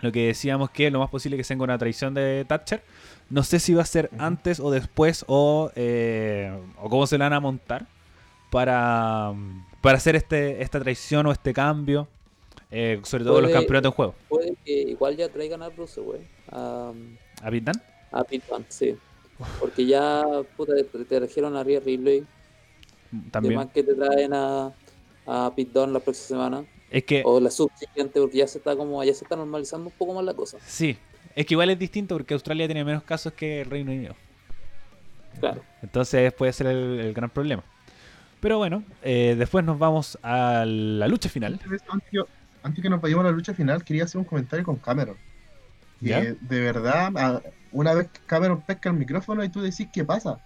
Lo que decíamos que lo más posible que tenga una traición de Thatcher. No sé si va a ser antes o después o, eh, o cómo se la van a montar para, para hacer este, esta traición o este cambio. Eh, sobre todo los campeonatos en juego. Puede que igual ya traigan a Bruce, güey. A, ¿A Dunne? a Pit Dunne, sí. Porque ya puta, te, te trajeron a Rhea Ripley. También. Además que te traen a, a Pit Dunne la próxima semana. Es que, O la subsiguiente, porque ya se está como ya se está normalizando un poco más la cosa. sí. Es que igual es distinto porque Australia tiene menos casos que el Reino Unido. Claro. Entonces puede ser el, el gran problema. Pero bueno, eh, después nos vamos a la lucha final. Antes, que, nos vayamos a la lucha final, quería hacer un comentario con Cameron. ¿Ya? de verdad, una vez que Cameron pesca el micrófono y tú decís qué pasa.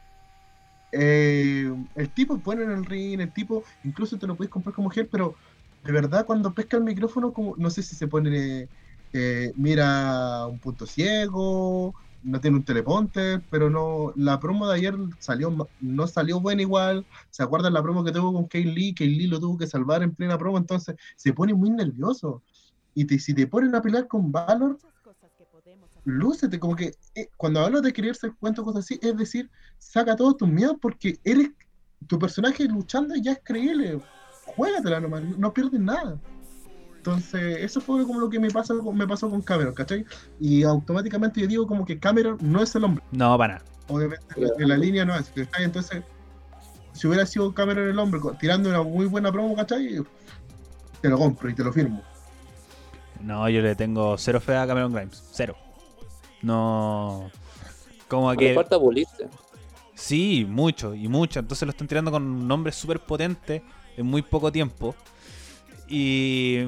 Eh, el tipo es bueno en el ring, el tipo incluso te lo puedes comprar como mujer, pero de verdad cuando pesca el micrófono, como, no sé si se pone, eh, mira un punto ciego, no tiene un teleponte, pero no, la promo de ayer salió, no salió buena igual. ¿Se acuerdan la promo que tuvo con Kay Lee? Lee lo tuvo que salvar en plena promo, entonces se pone muy nervioso. Y te- si te ponen a pelear con Valor, lúcete, como que eh, cuando hablo de querer ser cuento cosas así, es decir, saca todos tus miedos porque eres tu personaje luchando ya es creíble. Juégatela nomás, no, no pierdes nada. Entonces, eso fue como lo que me pasó, con- me pasó con Cameron, ¿cachai? Y automáticamente yo digo como que Cameron no es el hombre. No, para nada. Obviamente en la línea no es, ¿cachai? Entonces, si hubiera sido Cameron el hombre tirando una muy buena promo, ¿cachai? Te lo compro y te lo firmo. No, yo le tengo cero fe a Cameron Grimes. Cero. No. Como Le que. falta pulirse. Sí, mucho y mucho. Entonces lo están tirando con un nombre súper potente en muy poco tiempo. Y.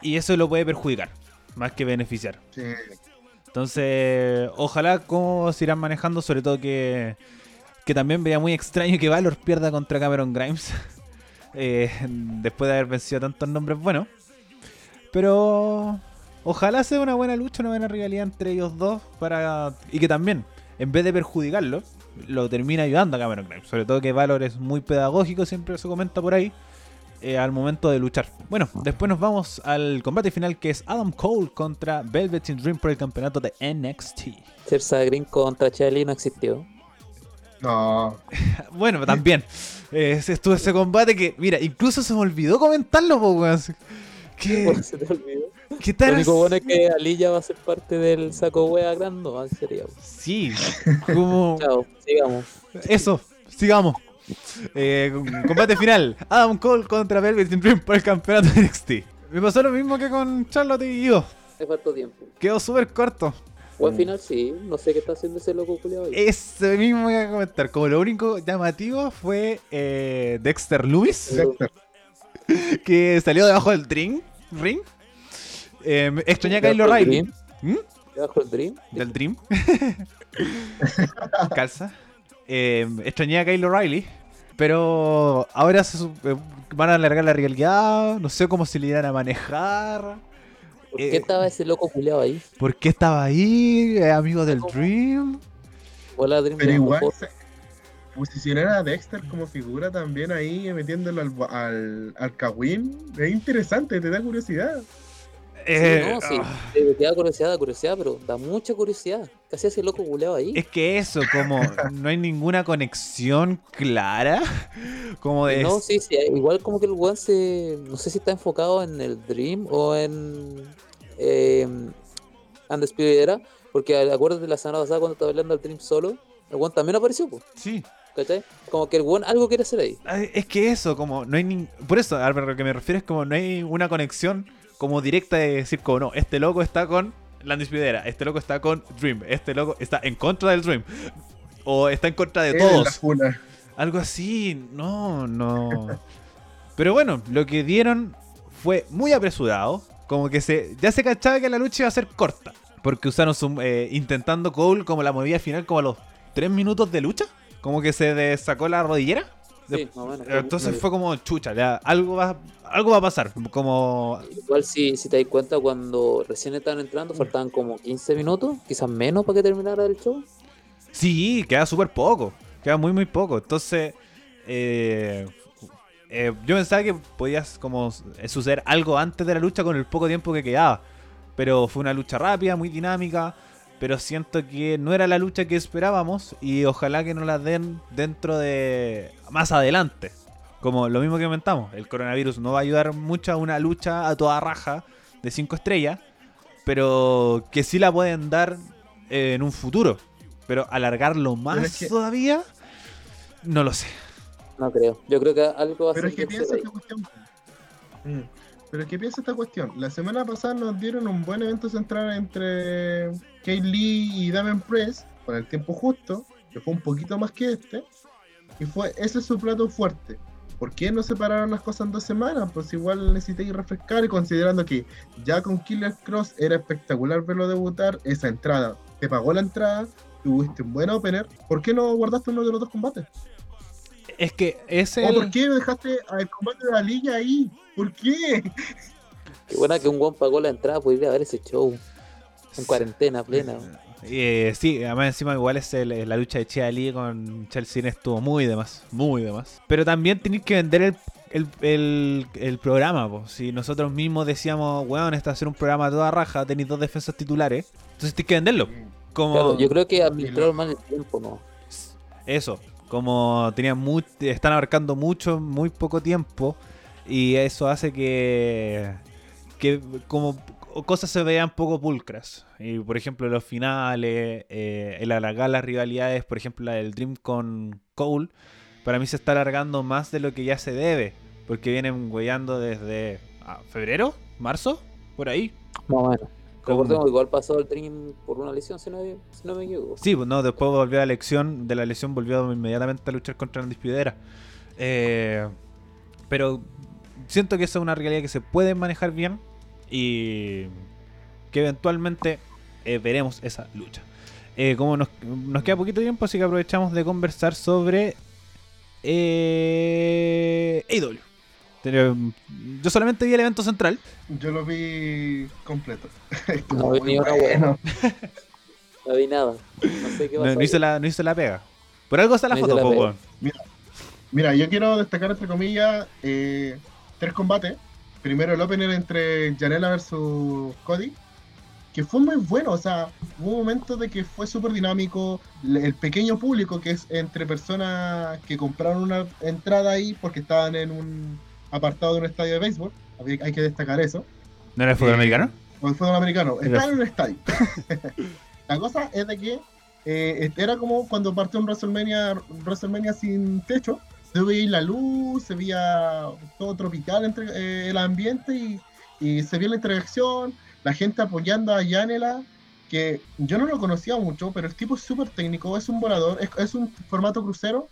Y eso lo puede perjudicar. Más que beneficiar. Sí. Entonces, ojalá cómo se irán manejando, sobre todo que, que también veía muy extraño que Valor pierda contra Cameron Grimes, [laughs] eh, después de haber vencido tantos nombres buenos. Pero ojalá sea una buena lucha, una buena rivalidad entre ellos dos, para y que también, en vez de perjudicarlo, lo termina ayudando a Cameron Grimes. Sobre todo que Valor es muy pedagógico, siempre se comenta por ahí. Eh, al momento de luchar. Bueno, después nos vamos al combate final que es Adam Cole contra Velvet in Dream por el campeonato de NXT. Cersa Green contra Charlie no existió. No, [laughs] Bueno, también. [laughs] eh, estuvo ese combate que, mira, incluso se me olvidó comentarlo, po, weón. ¿Qué, [laughs] Se te olvidó. qué Lo tal? único bueno es que Ali ya va a ser parte del saco wea grande, ¿no? sería. Sí, como... Chao, sigamos. Eso, sigamos. [laughs] Eh, combate final. Adam Cole contra Velvet Dream por el campeonato de NXT. Me pasó lo mismo que con Charlotte y yo. Me faltó tiempo. Quedó súper corto. Final, sí. No sé qué está haciendo ese loco culiado. Ese mismo iba a comentar. Como lo único llamativo fue eh, Dexter Lewis, Dexter. [laughs] que salió debajo del ring. ring. Eh, extrañé a Kyle O'Reilly. Dream. ¿Mm? Debajo del Dream. Del Dream. [laughs] Calza. Eh, extrañé a Kyle O'Reilly. Pero ahora se eh, van a alargar la rivalidad. No sé cómo se le irán a manejar. ¿Por Eh, qué estaba ese loco culiado ahí? ¿Por qué estaba ahí? ¿Es amigo del Dream? Bola Dream Pero igual, se- posicionar a Dexter como figura también ahí, metiéndolo al, al, al Kawin, es interesante, te da curiosidad. Eh, no, sí. da curiosidad, da curiosidad, pero da mucha curiosidad. ¿Qué hacía ese loco culeado ahí? Es que eso, como no hay ninguna conexión clara, [laughs] como de... No, sí, sí. Igual como que el weón se. No sé si está enfocado en el Dream o en. Eh, Undisputed Era. Porque acuérdate la semana pasada cuando estaba hablando del Dream solo. El weón también apareció, pues. Sí, ¿Cachai? Como que el weón algo quiere hacer ahí. Es que eso, como no hay ni... Por eso, a lo que me refiero es como no hay una conexión como directa de decir como no, este loco está con la Era, este loco está con Dream, este loco está en contra del Dream. O está en contra de Él todos. Algo así, no, no. Pero bueno, lo que dieron fue muy apresurado. Como que se ya se cachaba que la lucha iba a ser corta. Porque usaron su, eh, intentando Cole como la movida final como a los 3 minutos de lucha. Como que se sacó la rodillera. Sí. Entonces fue como chucha, ya, algo va, algo va a pasar. Como Igual si, si te das cuenta, cuando recién estaban entrando, faltaban como 15 minutos, quizás menos para que terminara el show. Sí, queda súper poco. Queda muy, muy poco. Entonces, eh, eh, yo pensaba que podías como eh, suceder algo antes de la lucha con el poco tiempo que quedaba. Pero fue una lucha rápida, muy dinámica. Pero siento que no era la lucha que esperábamos. Y ojalá que nos la den dentro de. más adelante. Como lo mismo que comentamos. El coronavirus no va a ayudar mucho a una lucha a toda raja de 5 estrellas. Pero que sí la pueden dar eh, en un futuro. Pero alargarlo más Pero es que- todavía, no lo sé. No creo. Yo creo que algo va a Pero es ser que piensa esta cuestión. Mm. Pero que piensa esta cuestión. La semana pasada nos dieron un buen evento central entre Kate Lee y Damien Press, con el tiempo justo, que fue un poquito más que este. Y fue ese es su plato fuerte. ¿Por qué no separaron las cosas en dos semanas? Pues igual necesité ir refrescar considerando que ya con Killer Cross era espectacular verlo debutar, esa entrada, te pagó la entrada, tuviste un buen opener, ¿por qué no guardaste uno de los dos combates? Es que ese. ¿O por qué dejaste al combate de la liga ahí? ¿Por qué? Qué buena que un guan pagó la entrada por ir a ver ese show. En cuarentena plena. Eh, sí, además encima igual es el- la lucha de Chia Lee con Chelsea estuvo muy de más, muy de más. Pero también tenéis que vender el, el, el- el programa, po. si nosotros mismos decíamos, weón, va a ser un programa a toda raja, tenéis dos defensas titulares, entonces tienes que venderlo. Como Claro, yo creo que administraron mal el tiempo, ¿no? eso, como tenían están abarcando mucho muy poco tiempo y eso hace que que como cosas se vean poco pulcras. Y por ejemplo, los finales, eh, el alargar las rivalidades, por ejemplo, la del Dream con Cole, para mí se está alargando más de lo que ya se debe, porque vienen hueando desde ah, febrero, marzo, por ahí. Más o menos. Como- Recordemos igual pasó el Dream por una lesión, si no, si no me equivoco. Sí, pues no, después volvió a la lesión, de la lesión volvió inmediatamente a luchar contra la Dispidera. Eh, pero siento que esa es una realidad que se puede manejar bien y que eventualmente eh, veremos esa lucha. Eh, como nos, nos queda poquito tiempo, así que aprovechamos de conversar sobre eh, AEW. Pero, Yo solamente vi el evento central. Yo lo vi completo. [laughs] No vi ni una bueno. [laughs] No vi nada. No sé qué No, pasó. no hice la, no hice la pega. Por algo está la foto, la po, pega. weón. Mira, yo quiero destacar entre comillas eh, tres combates. Primero el opener entre Janela versus Cody, que fue muy bueno, o sea, hubo un momento de que fue súper dinámico, el pequeño público que es entre personas que compraron una entrada ahí porque estaban en un apartado de un estadio de béisbol, hay que destacar eso, ¿No era el fútbol Eh, americano? o el fútbol americano, Era- estaban en un estadio. [laughs] La cosa es de que eh, era como cuando partió un WrestleMania, WrestleMania sin techo, se veía la luz, se veía todo tropical entre eh, el ambiente y, y se veía la interacción, la gente apoyando a Yanela, que yo no lo conocía mucho, pero el tipo es súper técnico, es un volador, es, es un formato crucero,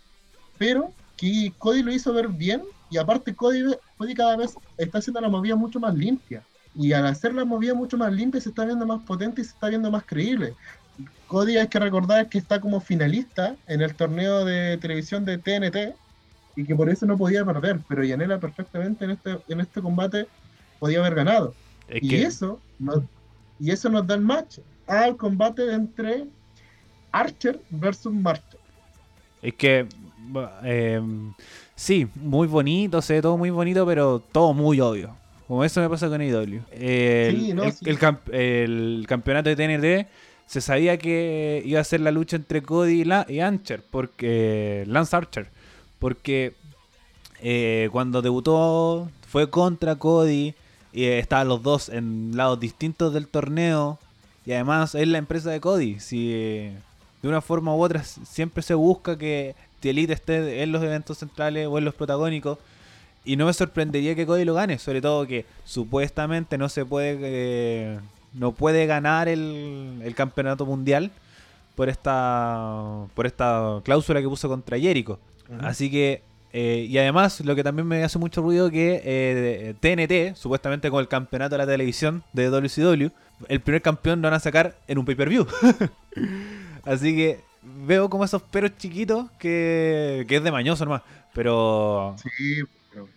pero que Cody lo hizo ver bien y aparte Cody, Cody cada vez está haciendo la movida mucho más limpia. Y al hacer la movida mucho más limpia se está viendo más potente y se está viendo más creíble. Cody hay que recordar que está como finalista en el torneo de televisión de TNT y que por eso no podía perder, pero Yanela perfectamente en este, en este combate podía haber ganado. Es Y que, eso, nos, y eso nos da el match al combate entre Archer versus Marcher. es que em, sí, muy bonito, se ve todo muy bonito, pero todo muy obvio. Como eso me pasa con AEW. El, Sí, no, el- sí. el camp- el campeonato de TNT se sabía que iba a ser la lucha entre Cody y, La- y Archer, porque Lance Archer, porque eh, cuando debutó fue contra Cody y eh, estaban los dos en lados distintos del torneo y además es la empresa de Cody. Si eh, de una forma u otra siempre se busca que The Elite esté en los eventos centrales o en los protagónicos. Y no me sorprendería que Cody lo gane, sobre todo que supuestamente no se puede eh, no puede ganar el, el campeonato mundial por esta por esta cláusula que puso contra Jericho. Así que eh, y además lo que también me hace mucho ruido que eh, TNT, supuestamente con el campeonato de la televisión de WCW, el primer campeón lo van a sacar en un pay-per-view. [laughs] Así que veo como esos peros chiquitos que, que es de mañoso nomás. Pero Sí, pero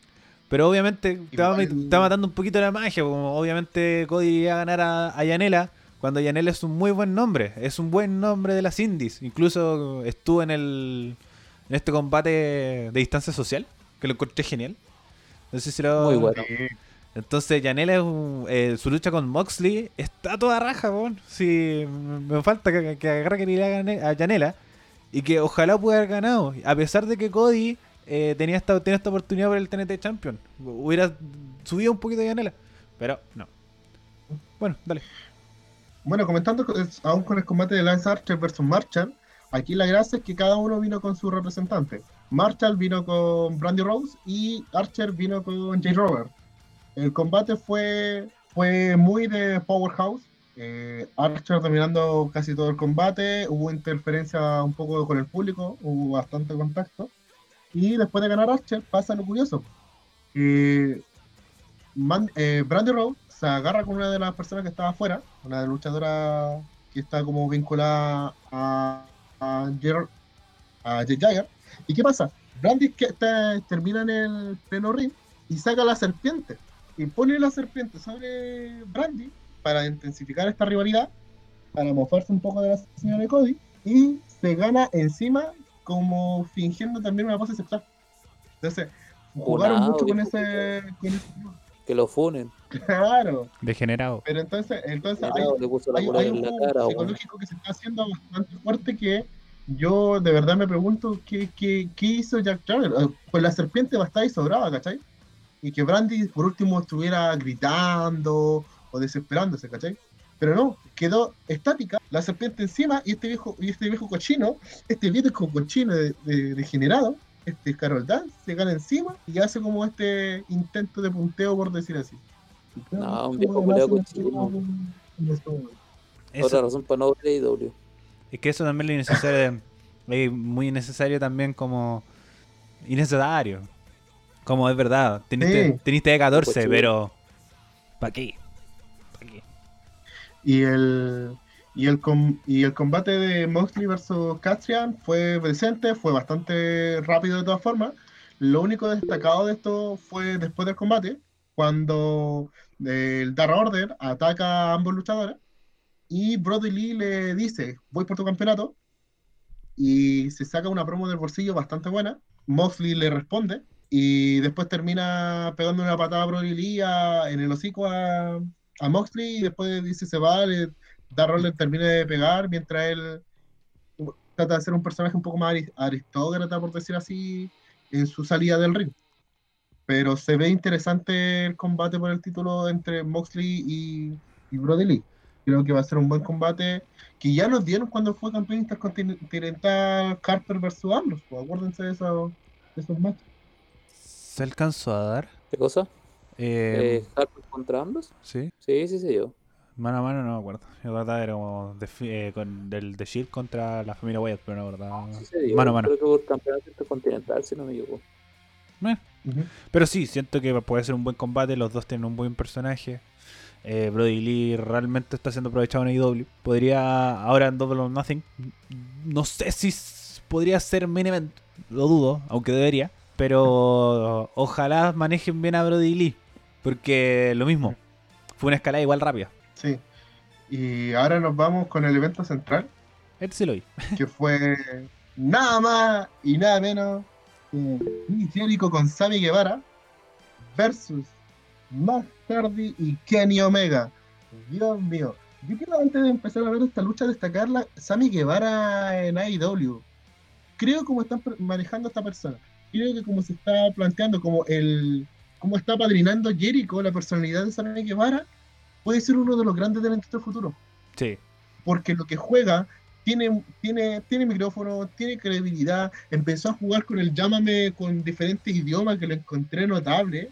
pero obviamente va matando un poquito la magia. Como obviamente Cody iba a ganar a, a Yanela. Cuando Yanela es un muy buen nombre. Es un buen nombre de las indies. Incluso estuvo en el en este combate de distancia social. Que lo encontré genial. No sé si lo... Muy bueno. sí, Entonces Yanela, es un- eh, su lucha con Moxley está toda raja, weón. Sí, me falta que, que agarre que le gane a Yanela. Y que ojalá pueda haber ganado. A pesar de que Cody eh, tenía, esta, tenía esta oportunidad por el TNT Champion. Hubiera subido un poquito de Yanela. Pero no. Bueno, dale. Bueno, comentando aún con el combate de Lance Archer versus Marshall, aquí la gracia es que cada uno vino con su representante. Marshall vino con Brandy Rose y Archer vino con Jay Robert. El combate fue, fue muy de Powerhouse. eh, Archer dominando casi todo el combate, hubo interferencia un poco con el público, hubo bastante contacto. Y después de ganar Archer pasa lo curioso. Eh, Man- Brandy Rose se agarra con una de las personas que estaba afuera, una luchadora que está como vinculada a, a, a Jay Jagger. ¿Y qué pasa? Brandy que termina en el pleno ring y saca la serpiente y pone la serpiente sobre Brandy para intensificar esta rivalidad, para mofarse un poco de la señora de Cody y se gana encima como fingiendo también una pose sexual. Entonces, jugaron Funado, mucho con ese, con ese Que lo funen. Claro, Degenerado. pero entonces, entonces hay, Funado, le puso la hay, bola hay en un la juego cara, psicológico que se está haciendo bastante fuerte que yo de verdad me pregunto qué, qué, qué hizo Jack. Eh, Pues la serpiente bastante sobraba, ¿cachai? Y que Brandy por último estuviera gritando o desesperándose, ¿cachai? Pero no, quedó estática, la serpiente encima y este viejo, y este viejo cochino, este viejo cochino de- de- degenerado, este Carol Dance, se gana encima y hace como este intento de punteo, por decir así. No, un viejo de cochino. Otra razón para no ver AEW. es que eso también es innecesario. [laughs] es muy innecesario también como. Innecesario. Como es verdad. Teniste, Sí. teniste 14, Cochudo. pero. ¿Para qué? ¿Pa' qué? Y el, y el, com- y el combate de Moxley versus Castrian fue decente, fue bastante rápido de todas formas. Lo único destacado de esto fue después del combate, cuando el Dark Order ataca a ambos luchadores y Brody Lee le dice, voy por tu campeonato, y se saca una promo del bolsillo bastante buena. Moxley le responde y después termina pegando una patada a Brody Lee a- en el hocico a, a Moxley y después dice se va, le da termina de pegar mientras él trata de ser un personaje un poco más ari- aristócrata, por decir así, en su salida del ring. Pero se ve interesante el combate por el título entre Moxley y, y Brody Lee. Creo que va a ser un buen combate que ya nos dieron cuando fue campeón intercontinental Carter versus Ambrose. pues, acuérdense de esos, de esos matches. ¿Se alcanzó a dar? ¿Qué cosa? Eh, Eh, ¿Harper contra ambos? sí. Sí, sí, sí, yo. Mano a mano no me acuerdo. Yo acordaba era como de, eh, con, del de Shield contra la familia Wyatt, pero no me acordaba. Sí, dio. Mano a mano. Creo que por campeonato intercontinental, si no me equivoco. Eh, Pero sí, siento que puede ser un buen combate. Los dos tienen un buen personaje. Eh, Brody Lee realmente está siendo aprovechado en AEW. Podría, ahora en Double or Nothing, no sé si podría ser main event. Lo dudo, aunque debería. Pero ojalá manejen bien a Brody Lee. Porque lo mismo, fue una escalada igual rápida. Sí. Y ahora nos vamos con el evento central, Este lo que fue nada más y nada menos que con Sammy Guevara versus Matt Hardy y Kenny Omega. Dios mío. Yo quiero antes de empezar a ver esta lucha destacarla Sammy Guevara en AEW. Creo como están manejando a esta persona. Creo que como se está planteando, como el como está padrinando Jericho, la personalidad de Sammy Guevara, puede ser uno de los grandes talentos del futuro Sí. porque lo que juega tiene, tiene, tiene micrófono, tiene credibilidad, empezó a jugar con el llámame con diferentes idiomas que lo encontré notable.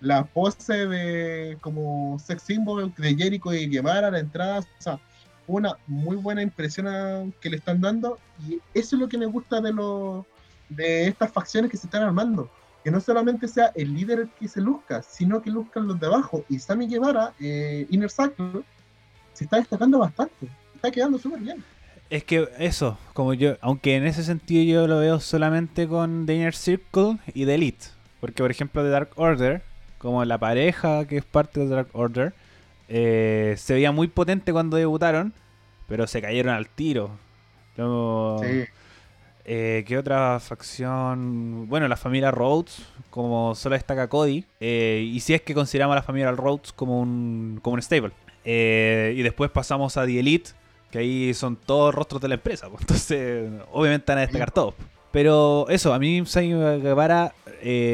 La pose de como sex symbol de Jericho y Guevara, la entrada, o sea, una muy buena impresión que le están dando y eso es lo que me gusta de los de estas facciones que se están armando que no solamente sea el líder el que se luzca, sino que luzcan los de abajo. Y Sammy Guevara, eh, Inner Circle, se está destacando bastante. Está quedando súper bien. Es que eso, como yo, aunque en ese sentido yo lo veo solamente con The Inner Circle y The Elite. Porque, por ejemplo, de Dark Order, como la pareja que es parte de Dark Order, eh, se veía muy potente cuando debutaron, pero se cayeron al tiro. sí. Eh, ¿Qué otra facción? Bueno, la familia Rhodes, como solo destaca Cody. Eh, y si es que consideramos a la familia Rhodes como un, como un stable. Eh, y después pasamos a The Elite, que ahí son todos rostros de la empresa. Pues, entonces, obviamente van a destacar todos. Pero eso, a mí Sammy Guevara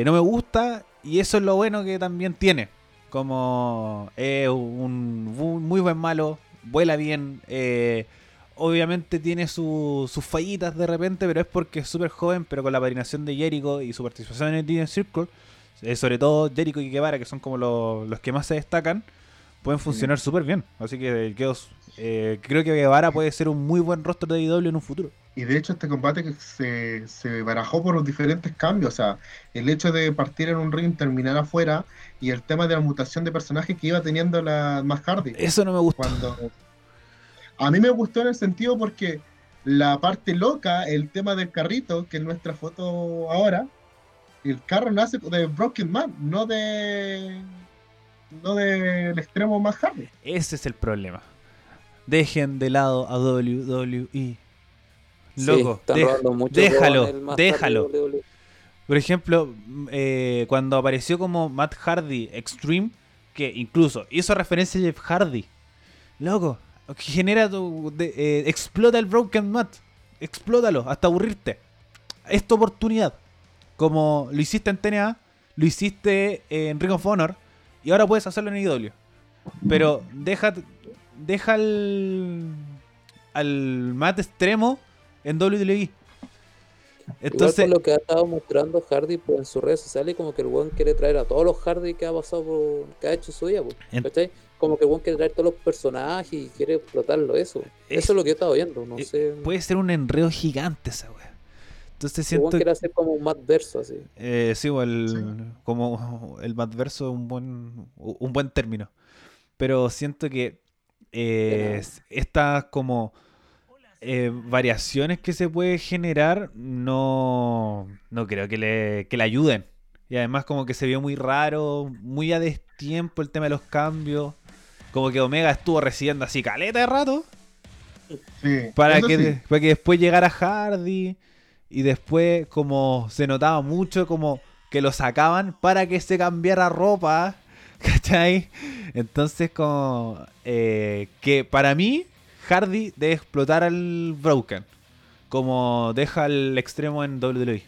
no me gusta. Y eso es lo bueno que también tiene. Como es un muy buen malo, vuela bien. Eh, obviamente tiene sus fallitas de repente, pero es porque es súper joven, pero con la patinación de Jericho y su participación en el Dinner Circle, eh, sobre todo Jericho y Guevara, que son como los que más se destacan, pueden funcionar súper bien. Así que eh, creo que Guevara puede ser un muy buen rostro de IW en un futuro. Y de hecho este combate que se, se barajó por los diferentes cambios, o sea, el hecho de partir en un ring, terminar afuera, y el tema de la mutación de personaje que iba teniendo la más Hardy. Eso no me. Cuando, a mí me gustó en el sentido porque la parte loca, el tema del carrito, que es nuestra foto ahora, el carro nace de Broken Man, no de. no del extremo más hard. Ese es el problema. Dejen de lado a WWE. Loco, déjalo, déjalo. Por ejemplo, eh, cuando apareció como Matt Hardy Extreme, que incluso hizo referencia a Jeff Hardy. Loco, genera tu, eh, explota el Broken Mat. Explótalo hasta aburrirte. Es tu oportunidad. Como lo hiciste en TNA, lo hiciste en Ring of Honor y ahora puedes hacerlo en IW. Pero deja, deja al, al Mat extremo en WWE. Entonces, Igual por lo que ha estado mostrando Hardy pues, en sus redes sociales, como que el weón quiere traer a todos los Hardy que ha pasado por, que ha hecho su día, pues, como que el quiere traer todos los personajes y quiere explotarlo eso. eso es lo que he estado viendo, no sé. Puede ser un enredo gigante esa wea. Entonces siento quiere hacer como un Verso así. Eh, sí, o el, como el Verso es un buen, un buen término. Pero siento que eh, estas como eh, variaciones que se puede generar no, no creo que le, que le ayuden. Y además como que se vio muy raro, muy a destiempo el tema de los cambios. Como que Omega estuvo recibiendo así caleta de rato. para, que, para que después llegara Hardy. Y después, como se notaba mucho, como que lo sacaban para que se cambiara ropa. [laughs] ¿Cachai? Entonces, como eh, que para mí, Hardy debe explotar al Broken. Como deja el extremo en WWE.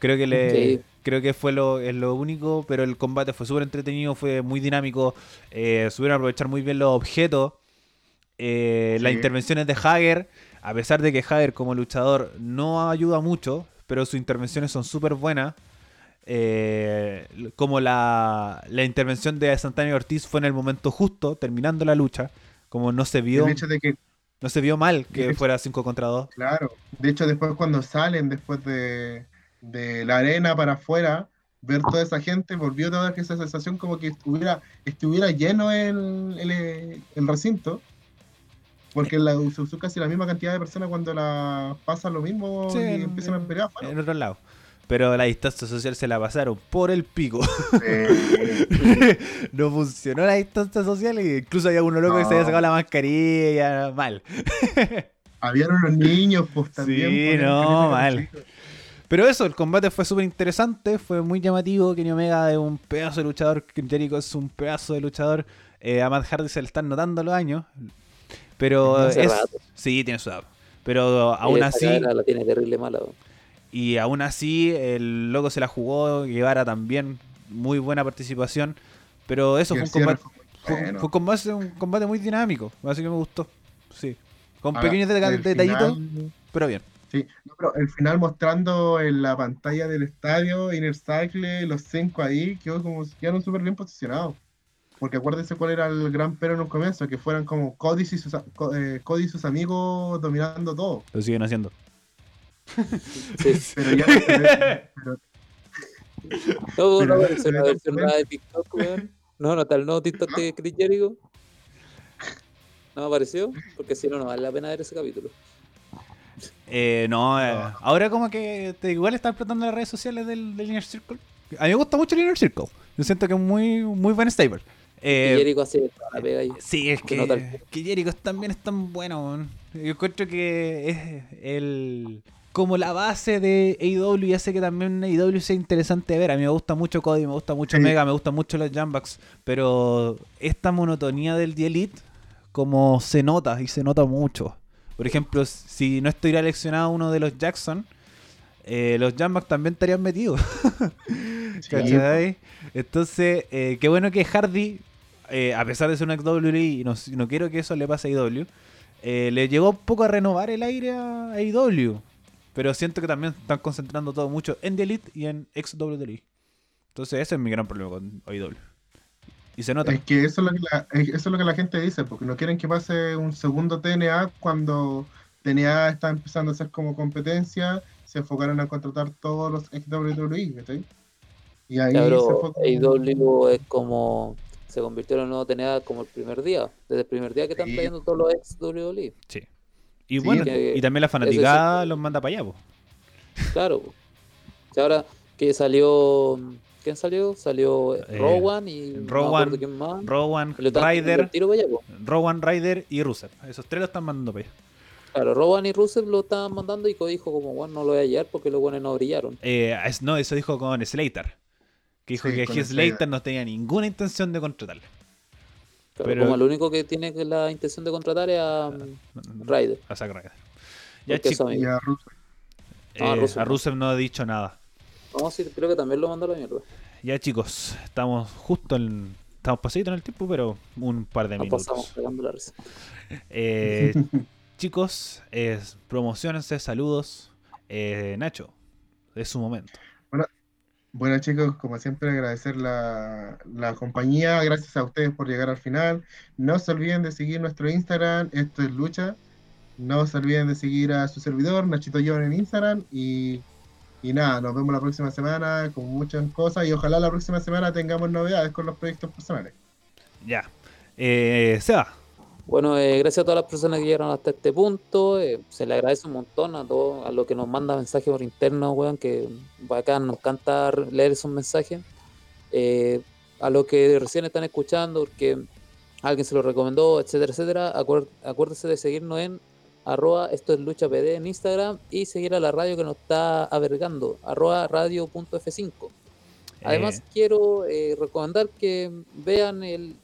Creo que le. Creo que fue lo, es lo único, pero el combate fue súper entretenido, fue muy dinámico. Eh, supieron aprovechar muy bien los objetos. Eh, Las intervenciones de Hager, a pesar de que Hager como luchador no ayuda mucho, pero sus intervenciones son súper buenas. Eh, como la, la, intervención de Santana Ortiz fue en el momento justo, terminando la lucha. Como no se vio. no se vio mal que fuera 5 contra 2. Claro. De hecho, después cuando salen, después de, de la arena para afuera, ver toda esa gente, volvió a dar esa sensación como que estuviera, estuviera lleno el, el, recinto. Porque la, usó casi la misma cantidad de personas cuando la pasa lo mismo y empiezan a pelear afuera. En otro lado. Pero la distancia social se la pasaron por el pico. [laughs] no funcionó la distancia social y incluso había uno loco que se había sacado la mascarilla mal. Habían unos niños, pues también. Sí, pues, no, mal. Pero eso, el combate fue súper interesante, fue muy llamativo. Kenny Omega es un pedazo de luchador, Jericho es un pedazo de luchador. Eh, a Matt Hardy se le están notando los años. Pero es. Sí, tiene su edad. Pero aún así. La tiene terrible mala. Y aún así, el loco se la jugó. Guevara también, muy buena participación. Pero eso fue un, combate, fue, un combate muy dinámico. Así que me gustó. Sí. Con Ahora, pequeños detallitos, final- pero bien. Sí, no, pero el final mostrando en la pantalla del estadio, Inner Cycle, los cinco ahí, quedó como, quedaron súper bien posicionados. Porque acuérdense cuál era el gran pero en un comienzo, que fueran como Cody y sus, eh, Cody y sus amigos dominando todo. Lo siguen haciendo. Sí. [laughs] Pero ya pero- No, Pero- no apareció una pero- versión nueva de TikTok, weón. No, no está el nuevo TikTok de Chris Jericho. No apareció, porque si no, no vale la pena ver ese capítulo. Eh, no, eh, ahora como que te, igual está explotando las redes sociales del, del Inner Circle. A mí me gusta mucho el Inner Circle. Yo siento que es muy, muy buen stable. Eh, y Jericho hace toda la pega ahí. Sí, es que, el- que Jericho también es tan bueno. Yo encuentro que es el como la base de AEW y hace que también AEW sea interesante de ver. A mí me gusta mucho Cody, me gusta mucho Sí. Mega, me gustan mucho los Jambacks, pero esta monotonía del The Elite como se nota y se nota mucho. Por ejemplo, si no estuviera leccionado uno de los Jackson, eh, los Jambacks también estarían metidos. [laughs] ¿Cachai? Entonces, eh, qué bueno que Hardy, eh, a pesar de ser una WWE, y no, no quiero que eso le pase a IW, eh, le llegó un poco a renovar el aire a, a IW. Pero siento que también están concentrando todo mucho en The Elite y en ex WWE. Entonces, ese es mi gran problema con IW. Y se nota. Es que eso es, lo que la, es- eso es lo que la gente dice, porque no quieren que pase un segundo TNA cuando TNA está empezando a hacer como competencia, se enfocaron a contratar todos los ex WWE, ¿cachai? Y ahí se Claro, fue como- AEW es como. Se convirtió en un nuevo TNA como el primer día. Desde el primer día que están Sí. trayendo todos los ex WWE. Sí. Y Sí, bueno, que- y también la fanaticada sí. los manda para allá. po. Claro. po. Y ahora que salió. ¿Quién salió? Salió Eh, Rowan y. no Rowan, quién más. Rowan, Ryder, el tiro para allá, po. Rowan, Ryder y Rusev. Esos tres lo están mandando para allá. Claro, Rowan y Rusev lo estaban mandando y dijo como, bueno, no lo voy a hallar porque los buenos no brillaron. Eh, es- no, eso dijo con Slater. Que dijo Sí, que Heath Slater. Slater no tenía ninguna intención de contratarle. Claro, Pero- Como el único que tiene la intención de contratar es a um, Ryder. A Zack Ryder. Ya, y a Rusev. Ah, eh, Rusev a no. Rusev no ha dicho nada. No, sí, creo que también lo mandó a la mierda. Ya, chicos, estamos justo en. Estamos pasaditos en el tiempo, pero un par de Nos minutos. pasamos pegando la risa. [laughs] Eh, [laughs] chicos, eh, promocionense, saludos. Eh, Nacho, es su momento. Bueno chicos, como siempre agradecer la, la compañía, gracias a ustedes por llegar al final. No se olviden de seguir nuestro Instagram, esto es Lucha. No se olviden de seguir a su servidor, Nachito John en Instagram. Y, y nada, nos vemos la próxima semana con muchas cosas y ojalá la próxima semana tengamos novedades con los proyectos personales. Ya. Eh, Seba, Bueno, eh, gracias a todas las personas que llegaron hasta este punto. eh, se le agradece un montón a todos, a los que nos mandan mensajes por interno, weón, que bacán, nos encanta leer esos mensajes. Eh, a los que recién están escuchando, porque alguien se lo recomendó, etcétera, etcétera, acuérdense de seguirnos en arroba esto es lucha pd en Instagram y seguir a la radio que nos está avergando, arroba radio.f5. Además, eh, quiero eh, recomendar que vean el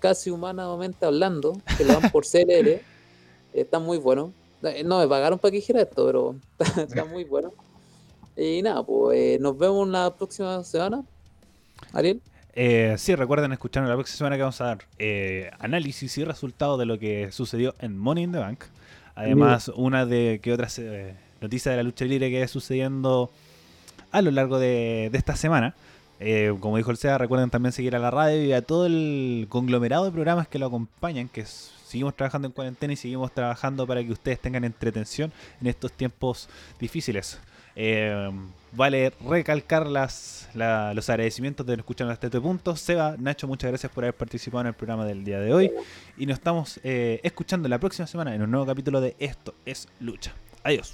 Casi Humanamente Hablando, que lo dan por [laughs] CLL. está muy bueno. Eh, No me pagaron para que dijera esto, pero [laughs] está, está muy bueno. Y nada, pues eh, nos vemos la próxima semana. Ariel, eh, sí, recuerden escuchar la próxima semana que vamos a dar eh, análisis y resultados de lo que sucedió en Money in the Bank. Además, una de que otras eh, noticias de la lucha libre que sucediendo a lo largo de, de esta semana. Eh, como dijo el SEA, recuerden también seguir a la radio y a todo el conglomerado de programas que lo acompañan, que es- seguimos trabajando en cuarentena y seguimos trabajando para que ustedes tengan entretención en estos tiempos difíciles. Eh, vale recalcar las, la- los agradecimientos de escuchar hasta este punto. Seba, Nacho, muchas gracias por haber participado en el programa del día de hoy. Y nos estamos eh, escuchando la próxima semana en un nuevo capítulo de Esto es Lucha. Adiós.